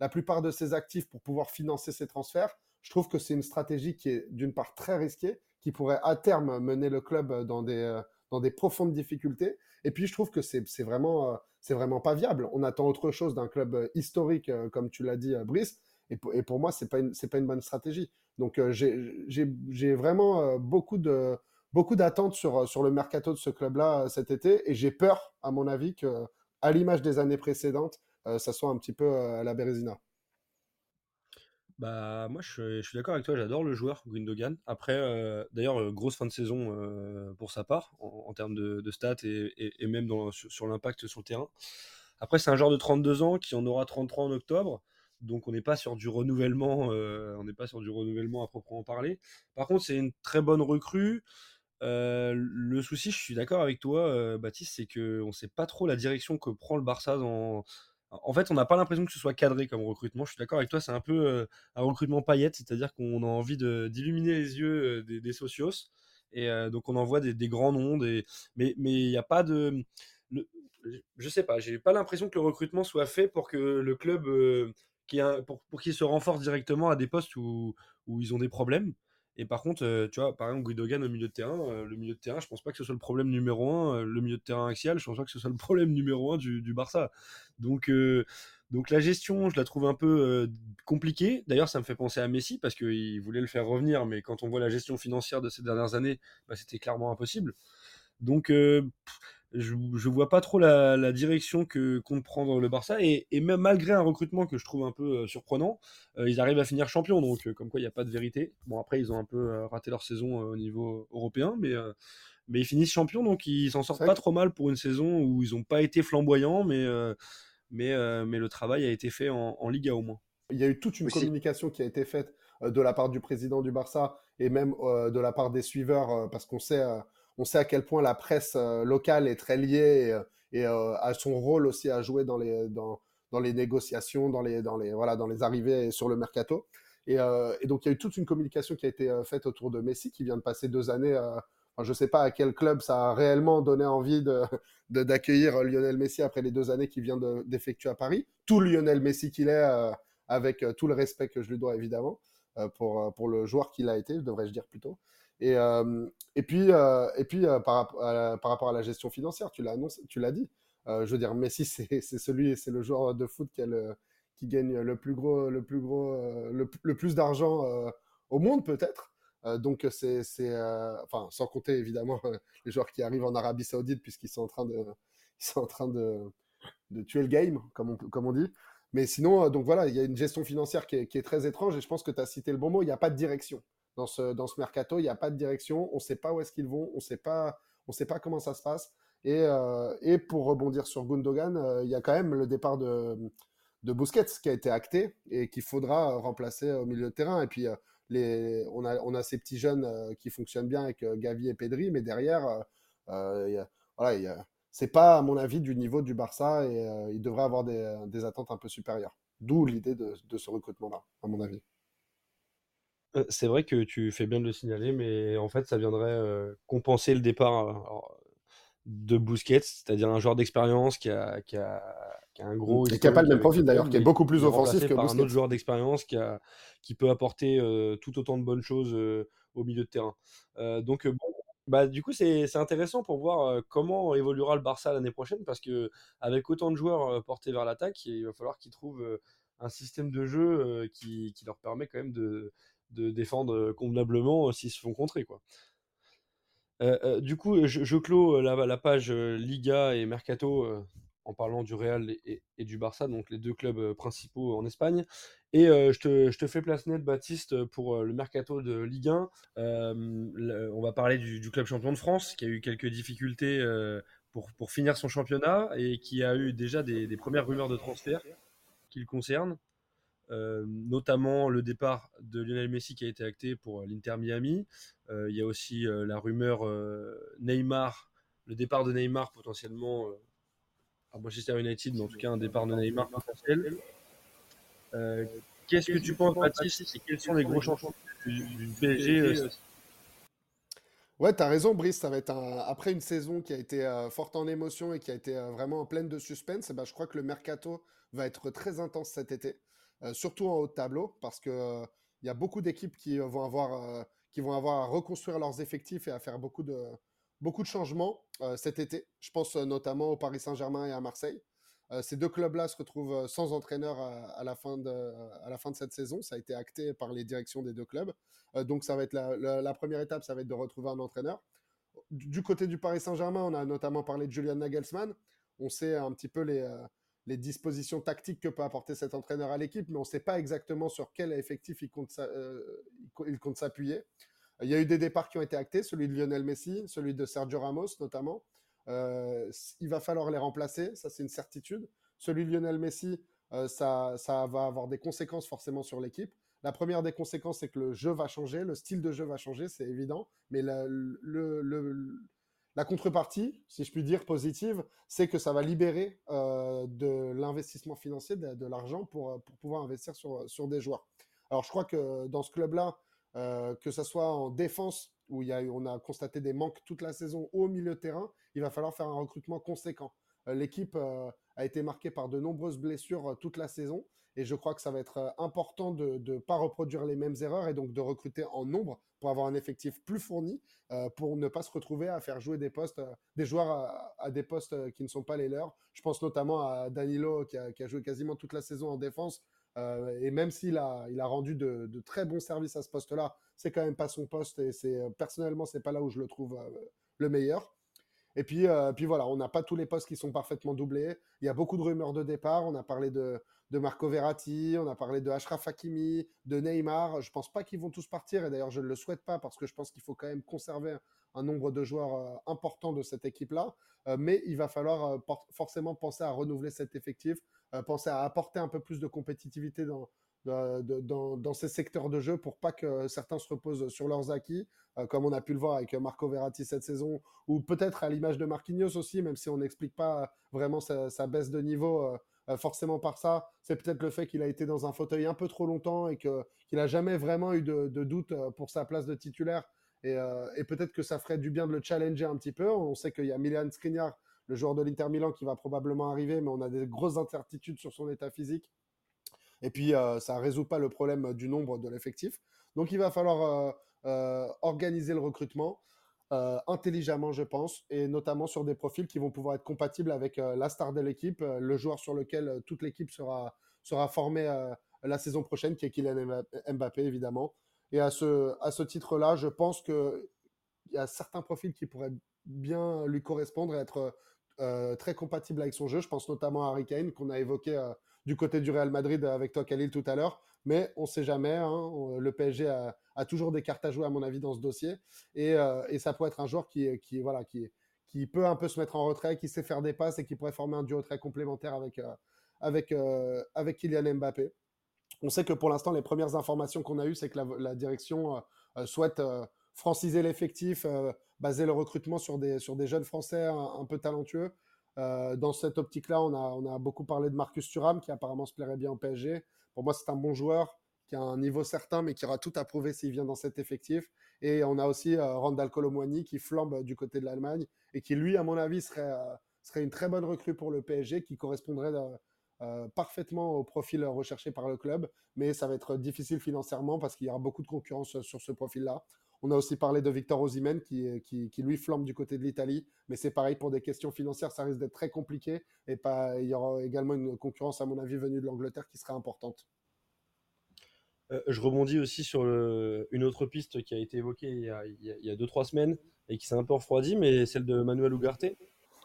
la plupart de ses actifs pour pouvoir financer ses transferts. Je trouve que c'est une stratégie qui est d'une part très risquée, qui pourrait à terme mener le club dans des, dans des profondes difficultés. Et puis je trouve que c'est vraiment, euh, vraiment pas viable. On attend autre chose d'un club euh, historique, euh, comme tu l'as dit, Brice. Et pour, moi, c'est pas une, pas une bonne stratégie. Donc j'ai vraiment beaucoup de beaucoup d'attentes sur, sur le mercato de ce club-là cet été. Et j'ai peur, à mon avis, que à l'image des années précédentes, ça soit un petit peu la Bérésina. Bah, moi, je, suis- d'accord avec toi, j'adore le joueur, Gundogan. Après, euh, d'ailleurs, euh, grosse fin de saison euh, pour sa part, en, termes de, stats et, et- même sur, l'impact sur le terrain. Après, c'est un joueur de 32 ans qui en aura 33 en octobre, donc on n'est pas sur du renouvellement, on n'est pas sur du renouvellement à proprement parler. Par contre, c'est une très bonne recrue. Le souci, je suis d'accord avec toi, Baptiste, c'est qu'on ne sait pas trop la direction que prend le Barça dans, en fait, on n'a pas l'impression que ce soit cadré comme recrutement. Je suis d'accord avec toi, c'est un peu euh, un recrutement paillette, c'est-à-dire qu'on a envie d'illuminer les yeux euh, des, socios. Et euh, donc, on envoie des, des grands noms, mais il n'y a pas de. le- je sais pas, j'ai pas l'impression que le recrutement soit fait pour que le club, pour, qu'il se renforce directement à des postes où ils ont des problèmes. Et par contre, euh, tu vois, par exemple, Guidogan au milieu de terrain, euh, le milieu de terrain, je pense pas que ce soit le problème numéro un. euh, le milieu de terrain axial, je pense pas que ce soit le problème numéro un du, Barça. Donc, euh, donc la gestion, je la trouve un peu compliquée. D'ailleurs, ça me fait penser à Messi parce qu'il voulait le faire revenir, mais quand on voit la gestion financière de ces dernières années, bah, c'était clairement impossible. Donc, je, je vois pas trop la, la direction que compte prendre le Barça. Et, et même malgré un recrutement que je trouve un peu euh, surprenant, euh, ils arrivent à finir champion. Donc, euh, comme quoi, il n'y a pas de vérité. Bon, après, ils ont un peu euh, raté leur saison euh, au niveau européen, mais, euh, mais ils finissent champion. Donc, ils s'en sortent pas trop mal pour une saison où ils n'ont pas été flamboyants, mais, euh, mais, euh, mais le travail a été fait en, en Liga au moins. Il y a eu toute une Aussi. communication qui a été faite euh, de la part du président du Barça et même euh, de la part des suiveurs, euh, parce qu'on sait, euh, on sait à quel point la presse euh, locale est très liée et, euh, euh, a son rôle aussi à jouer dans les, dans, les négociations, dans les, dans, les, voilà, dans les arrivées sur le mercato. Et, donc il y a eu toute une communication qui a été faite autour de Messi, qui vient de passer deux années. je ne sais pas à quel club ça a réellement donné envie de, de- d'accueillir Lionel Messi après les deux années qu'il vient de- d'effectuer à Paris. Tout Lionel Messi qu'il est, avec tout le respect que je lui dois évidemment pour, pour le joueur qu'il a été, devrais-je dire plutôt. Et, et puis, euh, et puis euh, la- par rapport à la gestion financière, tu l'as annoncé, tu l'as dit. Euh, je veux dire, Messi, c'est celui, c'est le joueur de foot qui, gagne le plus gros, le plus gros, euh, le, plus d'argent euh, au monde peut-être. Euh, donc c'est, euh, enfin, sans compter évidemment euh, les joueurs qui arrivent en Arabie Saoudite puisqu'ils sont en train de, ils sont en train de, tuer le game, comme on, dit. Mais sinon, euh, donc voilà, il y a une gestion financière qui est, qui est très étrange et je pense que tu as cité le bon mot. Il n'y a pas de direction dans ce, dans ce mercato. Il n'y a pas de direction. On ne sait pas où est-ce qu'ils vont. On on sait pas comment ça se passe. Et, euh, et pour rebondir sur Gundogan, euh, il y a quand même le départ de, de Busquets qui a été acté et qu'il faudra remplacer au milieu de terrain. Et puis, euh, les, on, a, on a ces petits jeunes qui fonctionnent bien avec Gavi et Pedri, mais derrière, voilà, c'est pas, à mon avis, du niveau du Barça et il devrait avoir des, des attentes un peu supérieures. D'où l'idée de, de ce recrutement-là, à mon avis. Euh, C'est vrai que tu fais bien de le signaler, mais en fait, ça viendrait euh, compenser le départ euh, alors, de Busquets, c'est-à-dire un joueur d'expérience qui a, qui a, qui a un gros. Et qui a pas le même profil, le d'ailleurs, qui est beaucoup plus offensif que par un Busquets. autre joueur d'expérience qui, a, qui peut apporter tout autant de bonnes choses au milieu de terrain. Donc, bon, bah, du coup, c'est intéressant pour voir comment évoluera le Barça l'année prochaine, parce que avec autant de joueurs portés vers l'attaque, il va falloir qu'ils trouvent un système de jeu qui, qui leur permet quand même de, de défendre convenablement euh, s'ils se font contrer, quoi. Euh, euh, du coup, je, je clôt euh, la, page euh, Liga et Mercato euh, en parlant du Real et, du Barça, donc les deux clubs euh, principaux en Espagne. Et euh, je, te, je te fais place nette, Baptiste, pour euh, le Mercato de Ligue 1. Euh, le- on va parler du, club champion de France, qui a eu quelques difficultés euh, pour, pour finir son championnat et qui a eu déjà des, des premières rumeurs de transfert qui le concernent. Euh, notamment le départ de Lionel Messi qui a été acté pour l'Inter Miami. Euh, il y a aussi euh, la rumeur euh, Neymar, le départ de Neymar potentiellement euh, à Manchester United, mais en tout cas un départ de Neymar potentiel. Euh, Qu'est-ce que tu penses, Baptiste, et quels sont les gros changements du, du PSG euh, Ouais, t'as raison, Brice. Ça va être un- après une saison qui a été euh, forte en émotion et qui a été euh, vraiment pleine de suspense. eh ben, je crois que le mercato va être très intense cet été, euh, surtout en haut de tableau, parce que euh, il y a beaucoup d'équipes qui euh, vont avoir euh, qui vont avoir à reconstruire leurs effectifs et à faire beaucoup de beaucoup de changements euh, cet été. Je pense euh, notamment au Paris Saint-Germain et à Marseille. Euh, ces deux clubs-là se retrouvent euh, sans entraîneur à, la fin de, à la fin de cette saison. Ça a été acté par les directions des deux clubs. Euh, donc ça va être la, la- première étape, ça va être de retrouver un entraîneur. Du, côté du Paris Saint-Germain, on a notamment parlé de Julian Nagelsmann. On sait un petit peu les, euh, les dispositions tactiques que peut apporter cet entraîneur à l'équipe, mais on ne sait pas exactement sur quel effectif il compte, euh, il s'appuyer. Il y a eu des départs qui ont été actés, celui de Lionel Messi, celui de Sergio Ramos notamment. Euh, il va falloir les remplacer, ça c'est une certitude. Celui de Lionel Messi, euh, ça, ça va avoir des conséquences forcément sur l'équipe. La première des conséquences, c'est que le jeu va changer, le style de jeu va changer, c'est évident, mais le- la contrepartie, si je puis dire positive, c'est que ça va libérer euh, de l'investissement financier, de, l'argent pour, pour pouvoir investir sur, sur des joueurs. Alors je crois que dans ce club-là, euh, que ce soit en défense, où on a constaté des manques toute la saison, au milieu de terrain, il va falloir faire un recrutement conséquent. Euh, L'équipe euh, a été marquée par de nombreuses blessures euh, toute la saison, et je crois que ça va être euh, important de ne pas reproduire les mêmes erreurs et donc de recruter en nombre pour avoir un effectif plus fourni, euh, pour ne pas se retrouver à faire jouer des postes, des joueurs à, des postes qui ne sont pas les leurs. Je pense notamment à Danilo qui a, qui a joué quasiment toute la saison en défense. Et même s'il a, il a rendu de, de très bons services à ce poste-là, c'est quand même pas son poste et c'est personnellement c'est pas là où je le trouve le meilleur. Et puis, euh, puis voilà, on n'a pas tous les postes qui sont parfaitement doublés. Il y a beaucoup de rumeurs de départ. On a parlé de, Marco Verratti, on a parlé de Ashraf Hakimi, de Neymar. Je pense pas qu'ils vont tous partir et d'ailleurs je ne le souhaite pas parce que je pense qu'il faut quand même conserver un nombre de joueurs euh, important de cette équipe-là. Euh, mais il va falloir euh, forcément penser à renouveler cet effectif, penser à apporter un peu plus de compétitivité dans, de- dans, ces secteurs de jeu pour pas que certains se reposent sur leurs acquis, euh, comme on a pu le voir avec Marco Verratti cette saison, ou peut-être à l'image de Marquinhos aussi, même si on n'explique pas vraiment sa, baisse de niveau euh, euh, forcément par ça. C'est peut-être le fait qu'il a été dans un fauteuil un peu trop longtemps et que qu'il a jamais vraiment eu de, doute euh, pour sa place de titulaire. Et, euh, et peut-être que ça ferait du bien de le challenger un petit peu. On sait qu'il y a Milan Skriniar, le joueur de l'Inter Milan, qui va probablement arriver, mais on a des grosses incertitudes sur son état physique. Et puis, euh, ça résout pas le problème du nombre de l'effectif. Donc, il va falloir euh, euh, organiser le recrutement euh, intelligemment, je pense, et notamment sur des profils qui vont pouvoir être compatibles avec la star de l'équipe, le joueur sur lequel toute l'équipe sera, formée la saison prochaine, qui est Kylian Mba- Mbappé, évidemment. Et à ce, titre-là, je pense qu'il y a certains profils qui pourraient bien lui correspondre et être très compatibles avec son jeu. Je pense notamment à Harry Kane, qu'on a évoqué du côté du Real Madrid avec toi, Khalil, tout à l'heure. Mais on ne sait jamais. hein, le PSG a, toujours des cartes à jouer, à mon avis, dans ce dossier. Et, euh, ça pourrait être un joueur qui, qui, voilà, qui, peut un peu se mettre en retrait, qui sait faire des passes et qui pourrait former un duo très complémentaire avec, euh, avec, euh, Kylian Mbappé. On sait que pour l'instant, les premières informations qu'on a eues, c'est que la, direction euh, euh, souhaite euh, franciser l'effectif, euh, baser le recrutement sur des, sur des jeunes Français un peu talentueux. Euh, dans cette optique-là, on a, beaucoup parlé de Marcus Thuram, qui apparemment se plairait bien au PSG. Pour moi, c'est un bon joueur qui a un niveau certain, mais qui aura tout à prouver s'il vient dans cet effectif. Et on a aussi euh, Randall Colomwani qui flambe du côté de l'Allemagne et qui, lui, à mon avis, serait, euh, serait une très bonne recrue pour le PSG, qui correspondrait euh, parfaitement au profil recherché par le club. Mais ça va être difficile financièrement parce qu'il y aura beaucoup de concurrence sur ce profil-là. On a aussi parlé de Victor Osimhen qui, qui, qui, lui flambe du côté de l'Italie, mais c'est pareil pour des questions financières, ça risque d'être très compliqué et pas, il y aura également une concurrence à mon avis venue de l'Angleterre qui sera importante. Euh, je rebondis aussi sur le- une autre piste qui a été évoquée il y a, il y a- deux, trois semaines et qui s'est un peu refroidie, mais celle de Manuel Ugarte.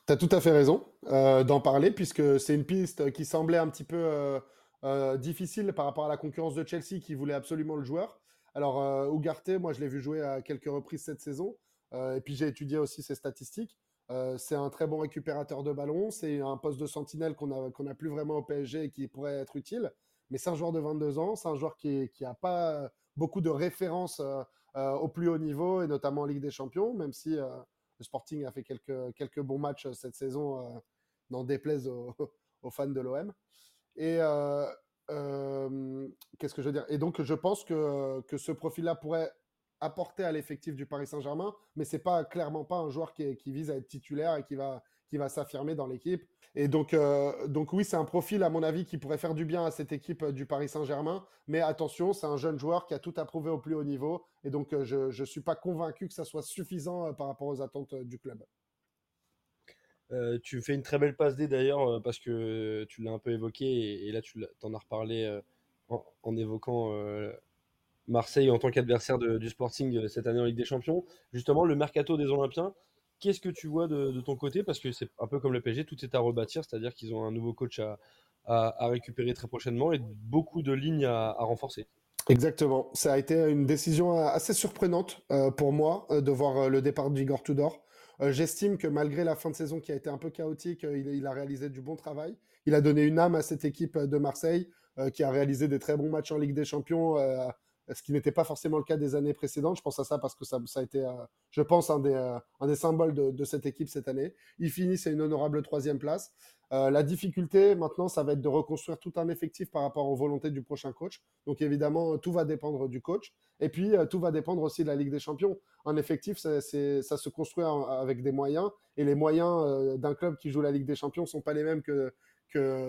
Tu as tout à fait raison euh, d'en parler, puisque c'est une piste qui semblait un petit peu euh, euh, difficile par rapport à la concurrence de Chelsea qui voulait absolument le joueur. Alors, euh, Ugarte, moi je l'ai vu jouer à quelques reprises cette saison, euh, et puis j'ai étudié aussi ses statistiques. Euh, c'est un très bon récupérateur de ballon, c'est un poste de sentinelle qu'on a, qu'on a plus vraiment au PSG et qui pourrait être utile. Mais c'est un joueur de 22 ans, c'est un joueur qui n'a pas beaucoup de références euh, au plus haut niveau, et notamment en Ligue des Champions, même si le Sporting a fait quelques, quelques bons matchs cette saison, n'en déplaise aux, aux, fans de l'OM. Et euh, euh, qu'est-ce que je veux dire? Et donc, je pense que, que ce profil-là pourrait apporter à l'effectif du Paris Saint-Germain, mais c'est pas clairement pas un joueur qui, vise à être titulaire et qui va, qui va s'affirmer dans l'équipe. Et donc, euh, donc oui, c'est un profil, à mon avis, qui pourrait faire du bien à cette équipe du Paris Saint-Germain. Mais attention, c'est un jeune joueur qui a tout à prouver au plus haut niveau. Et donc, euh, je ne suis pas convaincu que ça soit suffisant euh, par rapport aux attentes euh, du club. Euh, tu fais une très belle passe D d'ailleurs, euh, parce que tu l'as un peu évoqué, et, là tu en as reparlé euh, en, évoquant Marseille en tant qu'adversaire du Sporting cette année en Ligue des Champions. Justement, le mercato des Olympiens, qu'est-ce que tu vois de, ton côté? Parce que c'est un peu comme le PSG, tout est à rebâtir, c'est-à-dire qu'ils ont un nouveau coach à, récupérer très prochainement et beaucoup de lignes à, renforcer. Exactement. Ça a été une décision assez surprenante pour moi de voir le départ d'Igor Tudor. Euh, J'estime que malgré la fin de saison qui a été un peu chaotique, euh, il, il, a réalisé du bon travail. Il a donné une âme à cette équipe de Marseille euh, qui a réalisé des très bons matchs en Ligue des Champions ce qui n'était pas forcément le cas des années précédentes. Je pense à ça parce que ça, a été, euh, je pense, un des, euh, symboles de, cette équipe cette année. Ils finissent à une honorable troisième place. Euh, la difficulté maintenant, ça va être de reconstruire tout un effectif par rapport aux volontés du prochain coach. Donc évidemment, tout va dépendre du coach. Et puis, tout va dépendre aussi de la Ligue des Champions. Un effectif, ça, se construit avec des moyens. Et les moyens d'un club qui joue la Ligue des Champions ne sont pas les mêmes que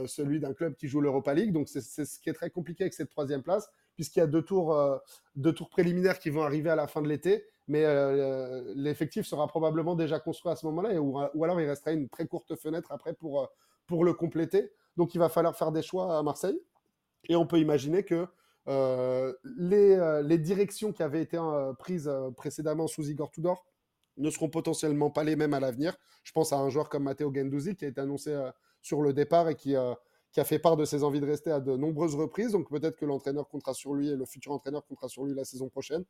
celui d'un club qui joue l'Europa League. Donc c'est ce qui est très compliqué avec cette troisième place puisqu'il y a deux tours, euh, deux tours préliminaires qui vont arriver à la fin de l'été. Mais euh, l'effectif sera probablement déjà construit à ce moment-là, ou, alors il restera une très courte fenêtre après pour, euh, pour le compléter. Donc il va falloir faire des choix à Marseille. Et on peut imaginer que les, les, directions qui avaient été prises précédemment sous Igor Tudor ne seront potentiellement pas les mêmes à l'avenir. Je pense à un joueur comme Matteo Gendouzi qui a été annoncé sur le départ et qui, qui a fait part de ses envies de rester à de nombreuses reprises. Donc peut-être que l'entraîneur comptera sur lui et le futur entraîneur comptera sur lui la saison prochaine.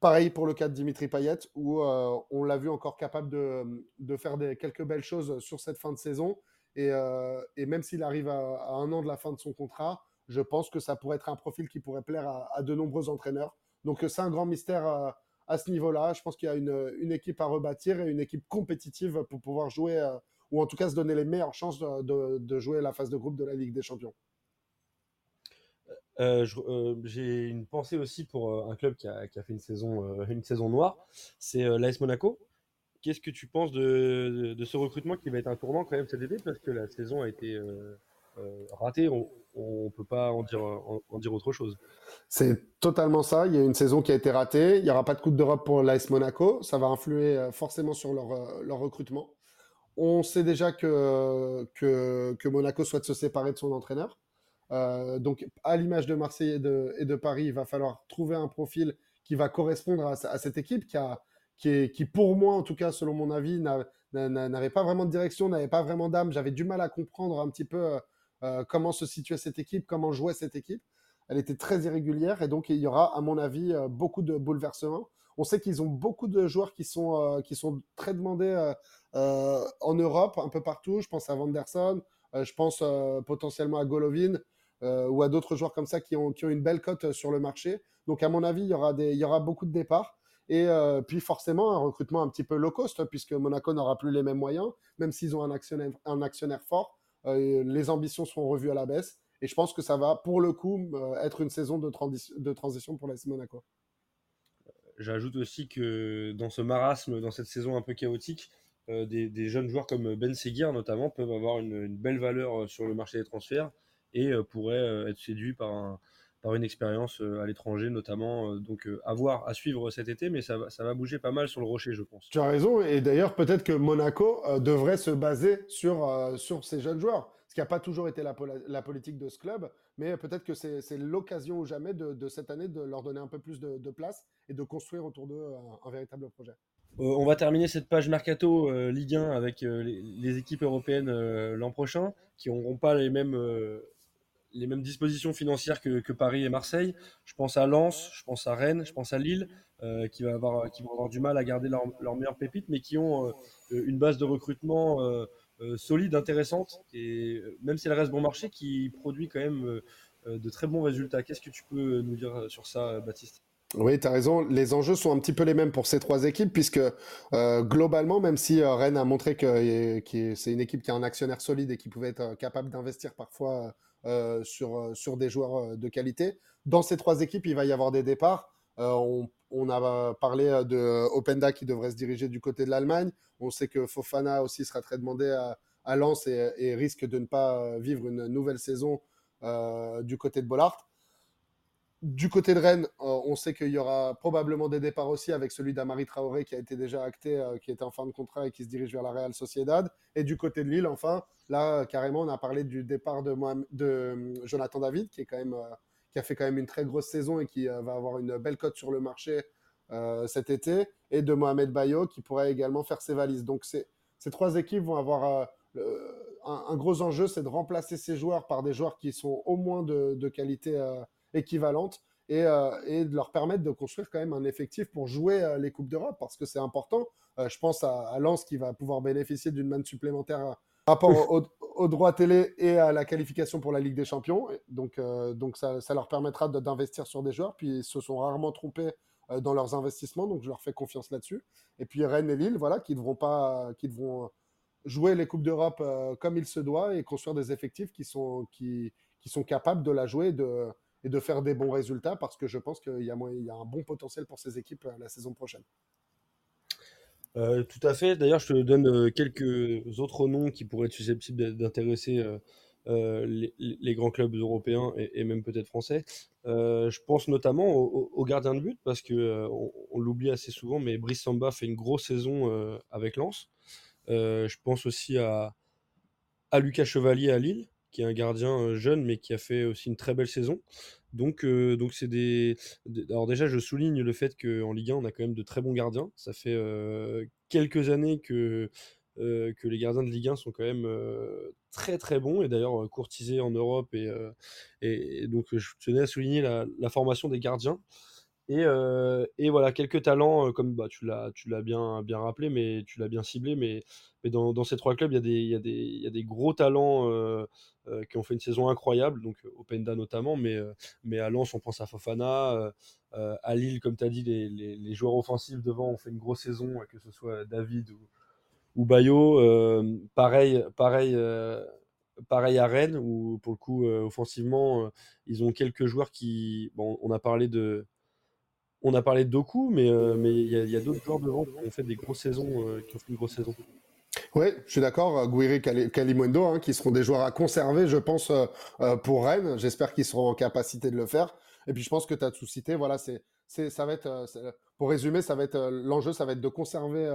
Pareil pour le cas de Dimitri Payet, où euh, on l'a vu encore capable de, de faire quelques belles choses sur cette fin de saison. Et, euh, et même s'il arrive à, un an de la fin de son contrat, je pense que ça pourrait être un profil qui pourrait plaire à, de nombreux entraîneurs. Donc c'est un grand mystère à, à ce niveau-là. Je pense qu'il y a une, une, équipe à rebâtir et une équipe compétitive pour pouvoir jouer euh, ou en tout cas se donner les meilleures chances de, de, de jouer la phase de groupe de la Ligue des Champions. Euh, euh, J'ai une pensée aussi pour euh, un club qui a, qui a fait une saison, une saison noire, c'est l'AS Monaco. Qu'est-ce que tu penses de, de, ce recrutement qui va être un tournant quand même cet été? Parce que la saison a été ratée, on ne peut pas en dire, en, en dire autre chose. C'est totalement ça, il y a une saison qui a été ratée, il n'y aura pas de Coupe d'Europe pour l'AS Monaco, ça va influer forcément sur leur, leur recrutement. On sait déjà que, que, Monaco souhaite se séparer de son entraîneur. Euh, donc, à l'image de Marseille et de, Paris, il va falloir trouver un profil qui va correspondre à, cette équipe qui, a, qui, est, qui, pour moi, en tout cas, selon mon avis, n'avait pas vraiment de direction, n'avait pas vraiment d'âme. J'avais du mal à comprendre un petit peu euh, comment se situait cette équipe, comment jouait cette équipe. Elle était très irrégulière et donc il y aura, à mon avis, euh, beaucoup de bouleversements. On sait qu'ils ont beaucoup de joueurs qui sont, euh, très demandés euh, en Europe, un peu partout. Je pense à Vanderson, euh, je pense euh, potentiellement à Golovin ou à d'autres joueurs comme ça qui ont, une belle cote sur le marché. Donc, à mon avis, il y aura, beaucoup de départs. Et euh, puis forcément un recrutement un petit peu low cost, puisque Monaco n'aura plus les mêmes moyens, même s'ils ont un actionnaire, fort, euh, les ambitions seront revues à la baisse. Et je pense que ça va, pour le coup, euh, être une saison de transition pour l'AS Monaco. J'ajoute aussi que dans ce marasme, dans cette saison un peu chaotique, euh, des, jeunes joueurs comme Ben Seguir notamment peuvent avoir une, belle valeur euh, sur le marché des transferts et euh, pourraient être séduits par, par une expérience à l'étranger notamment. donc à voir, à suivre cet été, mais ça va, ça va bouger pas mal sur le rocher, je pense. Tu as raison, et d'ailleurs peut-être que Monaco devrait se baser sur, sur ces jeunes joueurs ce qui n'a pas toujours été la, politique de ce club, mais peut-être que c'est l'occasion ou jamais de, cette année de leur donner un peu plus de, place et de construire autour d'eux un, véritable projet. Euh, on va terminer cette page mercato euh, Ligue 1 avec euh, les, équipes européennes l'an prochain, qui n'auront pas les mêmes, les mêmes dispositions financières que, Paris et Marseille. Je pense à Lens, je pense à Rennes, je pense à Lille, qui vont avoir du mal à garder leurs leur meilleures pépites, mais qui ont une base de recrutement solide, intéressante, et même si elle reste bon marché, qui produit quand même de très bons résultats. Qu'est-ce que tu peux nous dire sur ça, Baptiste? Oui, tu as raison. Les enjeux sont un petit peu les mêmes pour ces trois équipes, puisque euh, globalement, même si euh, Rennes a montré que, c'est une équipe qui a un actionnaire solide et qui pouvait être capable d'investir parfois euh, sur, sur des joueurs de qualité, dans ces trois équipes, il va y avoir des départs. On, on, a parlé de Openda qui devrait se diriger du côté de l'Allemagne. On sait que Fofana aussi sera très demandé à, Lens et, risque de ne pas vivre une nouvelle saison du côté de Bollard. Du côté de Rennes, euh, on sait qu'il y aura probablement des départs aussi avec celui d'Amari Traoré qui a été déjà acté, euh, qui est en fin de contrat et qui se dirige vers la Real Sociedad. Et du côté de Lille, enfin, là, carrément, on a parlé du départ de, de euh, Jonathan David, qui, est quand même, euh, qui a fait quand même une très grosse saison et qui euh, va avoir une belle cote sur le marché cet été, et de Mohamed Bayo, qui pourrait également faire ses valises. Donc, ces trois équipes vont avoir un, un, gros enjeu, c'est de remplacer ces joueurs par des joueurs qui sont au moins de, qualité équivalente et, euh, de leur permettre de construire quand même un effectif pour jouer euh, les Coupes d'Europe parce que c'est important. Euh, je pense à, à, Lens qui va pouvoir bénéficier d'une manne supplémentaire rapport aux droits télé et à la qualification pour la Ligue des Champions. Donc, euh, donc ça, ça leur permettra d'investir sur des joueurs. Puis ils se sont rarement trompés euh, dans leurs investissements, donc je leur fais confiance là-dessus. Et puis Rennes et Lille, voilà, qui devront pas, qui devront jouer les coupes d'Europe euh, comme il se doit et construire des effectifs qui sont, qui, qui sont capables de la jouer et de, et de faire des bons résultats, parce que je pense qu'il y a, il y a un bon potentiel pour ces équipes la saison prochaine. Euh, tout à fait. D'ailleurs, je te donne euh, quelques autres noms qui pourraient être susceptibles d'intéresser euh, les, grands clubs européens et, même peut-être français. Je pense notamment au, au- de but parce que euh, on, l'oublie assez souvent, mais Brice Samba fait une grosse saison avec Lens. Je pense aussi à Lucas Chevalier à Lille, qui est un gardien euh, jeune mais qui a fait aussi une très belle saison. Donc, euh, donc c'est des, Alors déjà, je souligne le fait qu'en Ligue 1, on a quand même de très bons gardiens. Ça fait euh, quelques années que, que les gardiens de Ligue 1 sont quand même très très bons et d'ailleurs courtisés en Europe. Et, donc, je tenais à souligner la formation des gardiens. Et, euh, et voilà, quelques talents, euh, comme bah, tu l'as, bien, bien rappelé, mais tu l'as bien ciblé. Mais, mais dans, ces trois clubs, il y a des, y y a des gros talents euh, qui ont fait une saison incroyable, donc Openda notamment, mais, mais à Lens, on pense à Fofana. à Lille, comme tu as dit, les, les, joueurs offensifs devant ont fait une grosse saison, que ce soit David ou, ou Bayo. Pareil, pareil, pareil à Rennes, où pour le coup, offensivement, ils ont quelques joueurs qui. Bon, on a parlé de. On a parlé de Doku, mais euh, mais il y a, d'autres joueurs devant qui ont fait des grosses saisons, euh, qui ont fait une grosse saison. Oui, je suis d'accord. euh, Guiri, Cali- Kalimundo, hein, qui seront des joueurs à conserver, je pense, pour Rennes. J'espère qu'ils seront en capacité de le faire. Et puis, je pense que tu as tout cité. Voilà, c'est, c'est, ça va être, pour résumer, ça va être, l'enjeu, ça va être de conserver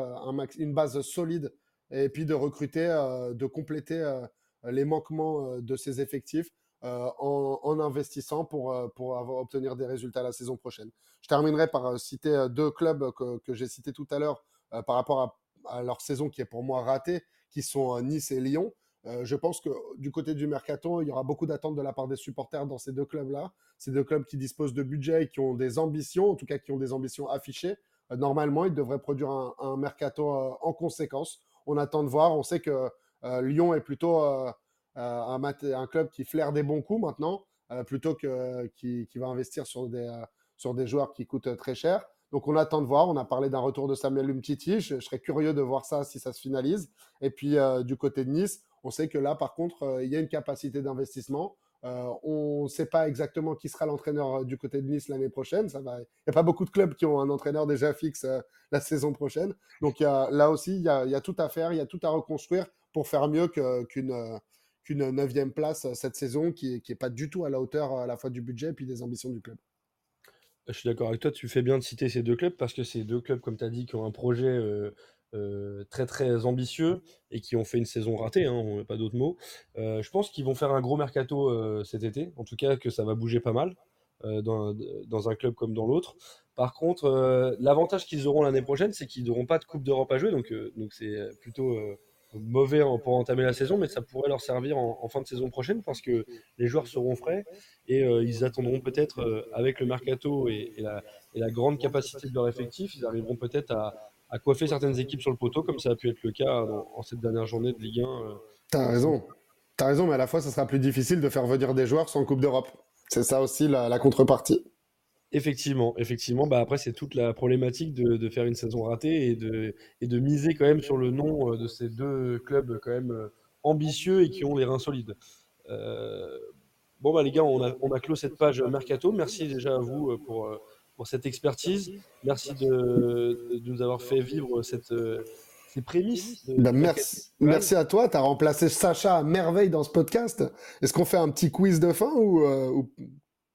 une base solide et puis de recruter, de compléter les manquements de ces effectifs en, en investissant pour, euh, pour avoir, obtenir des résultats la saison prochaine. Je terminerai par euh, citer euh, deux clubs que, que j'ai cités tout à l'heure euh, par rapport à leur saison qui est pour moi ratée, qui sont euh, Nice et Lyon. Euh, je pense que du côté du mercato, il y aura beaucoup d'attentes de la part des supporters dans ces deux clubs-là. Ces deux clubs qui disposent de budget et qui ont des ambitions, en tout cas qui ont des ambitions affichées. Euh, normalement, ils devraient produire un, mercato euh, en conséquence. On attend de voir. On sait que euh, Lyon est plutôt euh, euh, un, mat- un club qui flaire des bons coups maintenant, euh, plutôt que qui, qui va investir sur des, euh, sur des joueurs qui coûtent très cher. Donc on attend de voir. On a parlé d'un retour de Samuel Umtiti. Je, serais curieux de voir ça si ça se finalise. Et puis euh, du côté de Nice, on sait que là, par contre, euh, il y a une capacité d'investissement. Euh, on ne sait pas exactement qui sera l'entraîneur euh, du côté de Nice l'année prochaine. Ça va. Il n'y a pas beaucoup de clubs qui ont un entraîneur déjà fixe euh, la saison prochaine. Donc là aussi, il y, a, y a tout à faire, il y a tout à reconstruire pour faire mieux qu'une euh, qu'une neuvième place euh, cette saison qui n'est pas du tout à la hauteur à la fois du budget et puis des ambitions du club. Je suis d'accord avec toi, tu fais bien de citer ces deux clubs parce que c'est deux clubs, comme tu as dit, qui ont un projet euh, euh, très très ambitieux et qui ont fait une saison ratée, hein, on n'a pas d'autres mots. Je pense qu'ils vont faire un gros mercato cet été, en tout cas que ça va bouger pas mal dans, dans un club comme dans l'autre. Par contre, l'avantage qu'ils auront l'année prochaine, c'est qu'ils n'auront pas de Coupe d'Europe à jouer, donc donc c'est plutôt mauvais pour entamer la saison, mais ça pourrait leur servir en, en fin de saison prochaine parce que les joueurs seront frais et euh, ils attendront peut-être euh, avec le mercato et, et la, et la grande capacité de leur effectif, ils arriveront peut-être à, à coiffer certaines équipes sur le poteau, comme ça a pu être le cas dans- en cette dernière journée de Ligue 1. euh. T'as raison. T'as raison, mais à la fois, ça sera plus difficile de faire venir des joueurs sans Coupe d'Europe. C'est ça aussi la, la contrepartie. Effectivement, effectivement. Bah après, c'est toute la problématique de, de faire une saison ratée et de, et de miser quand même sur le nom euh, de ces deux clubs quand même euh, ambitieux et qui ont les reins solides. Euh, bon, bah les gars, on a, on a clos cette page Mercato. Merci déjà à vous pour, pour cette expertise. Merci de, de nous avoir fait vivre cette, ces prémices. de- Bah, merci, Ouais. merci à toi. T'as remplacé Sacha à merveille dans ce podcast. Est-ce qu'on fait un petit quiz de fin ou, ou,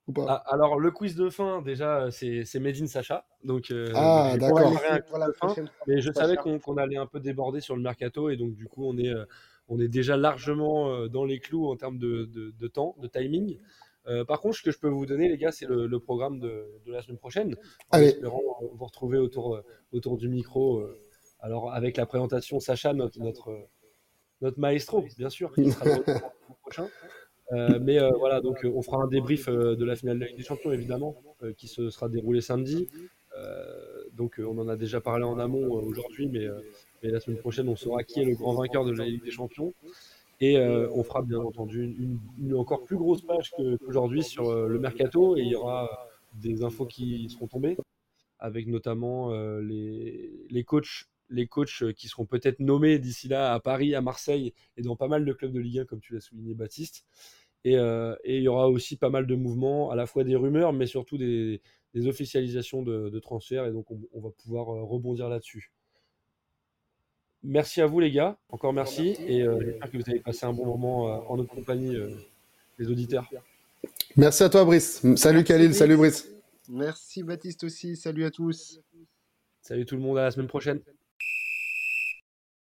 ou pas Ah, alors, le quiz de fin, déjà, euh, c'est c'est Made in Sacha. Donc, euh, Ah, donc d'accord. Pour la fin. Mais je savais qu'on qu'on allait un peu déborder sur le mercato et donc du coup on est, euh, on est déjà largement euh, dans les clous en termes de, de- de temps, de timing. Euh, par contre, ce que je peux vous donner, les gars, c'est le, le programme de, de la semaine prochaine. En Allez. espérant vous retrouver autour, autour du micro. euh, alors avec la présentation Sacha, notre, notre, notre maestro, bien sûr, qui sera le prochain. Euh, mais euh, voilà, donc euh, on fera un débrief de la finale de la Ligue des Champions, évidemment, qui se sera déroulée samedi. Donc on en a déjà parlé en amont aujourd'hui, mais, mais la semaine prochaine, on saura qui est le grand vainqueur de la Ligue des Champions. Et on fera bien entendu une, encore plus grosse page qu'aujourd'hui sur le mercato et il y aura des infos qui seront tombées avec notamment les, les coachs les coachs euh, qui seront peut-être nommés d'ici là à Paris, à Marseille et dans pas mal de clubs de Ligue 1 comme tu l'as souligné Baptiste. Et, euh, et il y aura aussi pas mal de mouvements, à la fois des rumeurs mais surtout des, des officialisations de, de transferts et donc on, on va pouvoir euh, rebondir là-dessus. Merci à vous les gars, encore merci, et euh, j'espère que vous avez passé un bon moment euh, en notre compagnie, euh, les auditeurs. Merci à toi, Brice. Salut Merci, Khalil, Brice. salut Brice. Merci Baptiste aussi. Salut à tous. Salut tout le monde, à la semaine prochaine.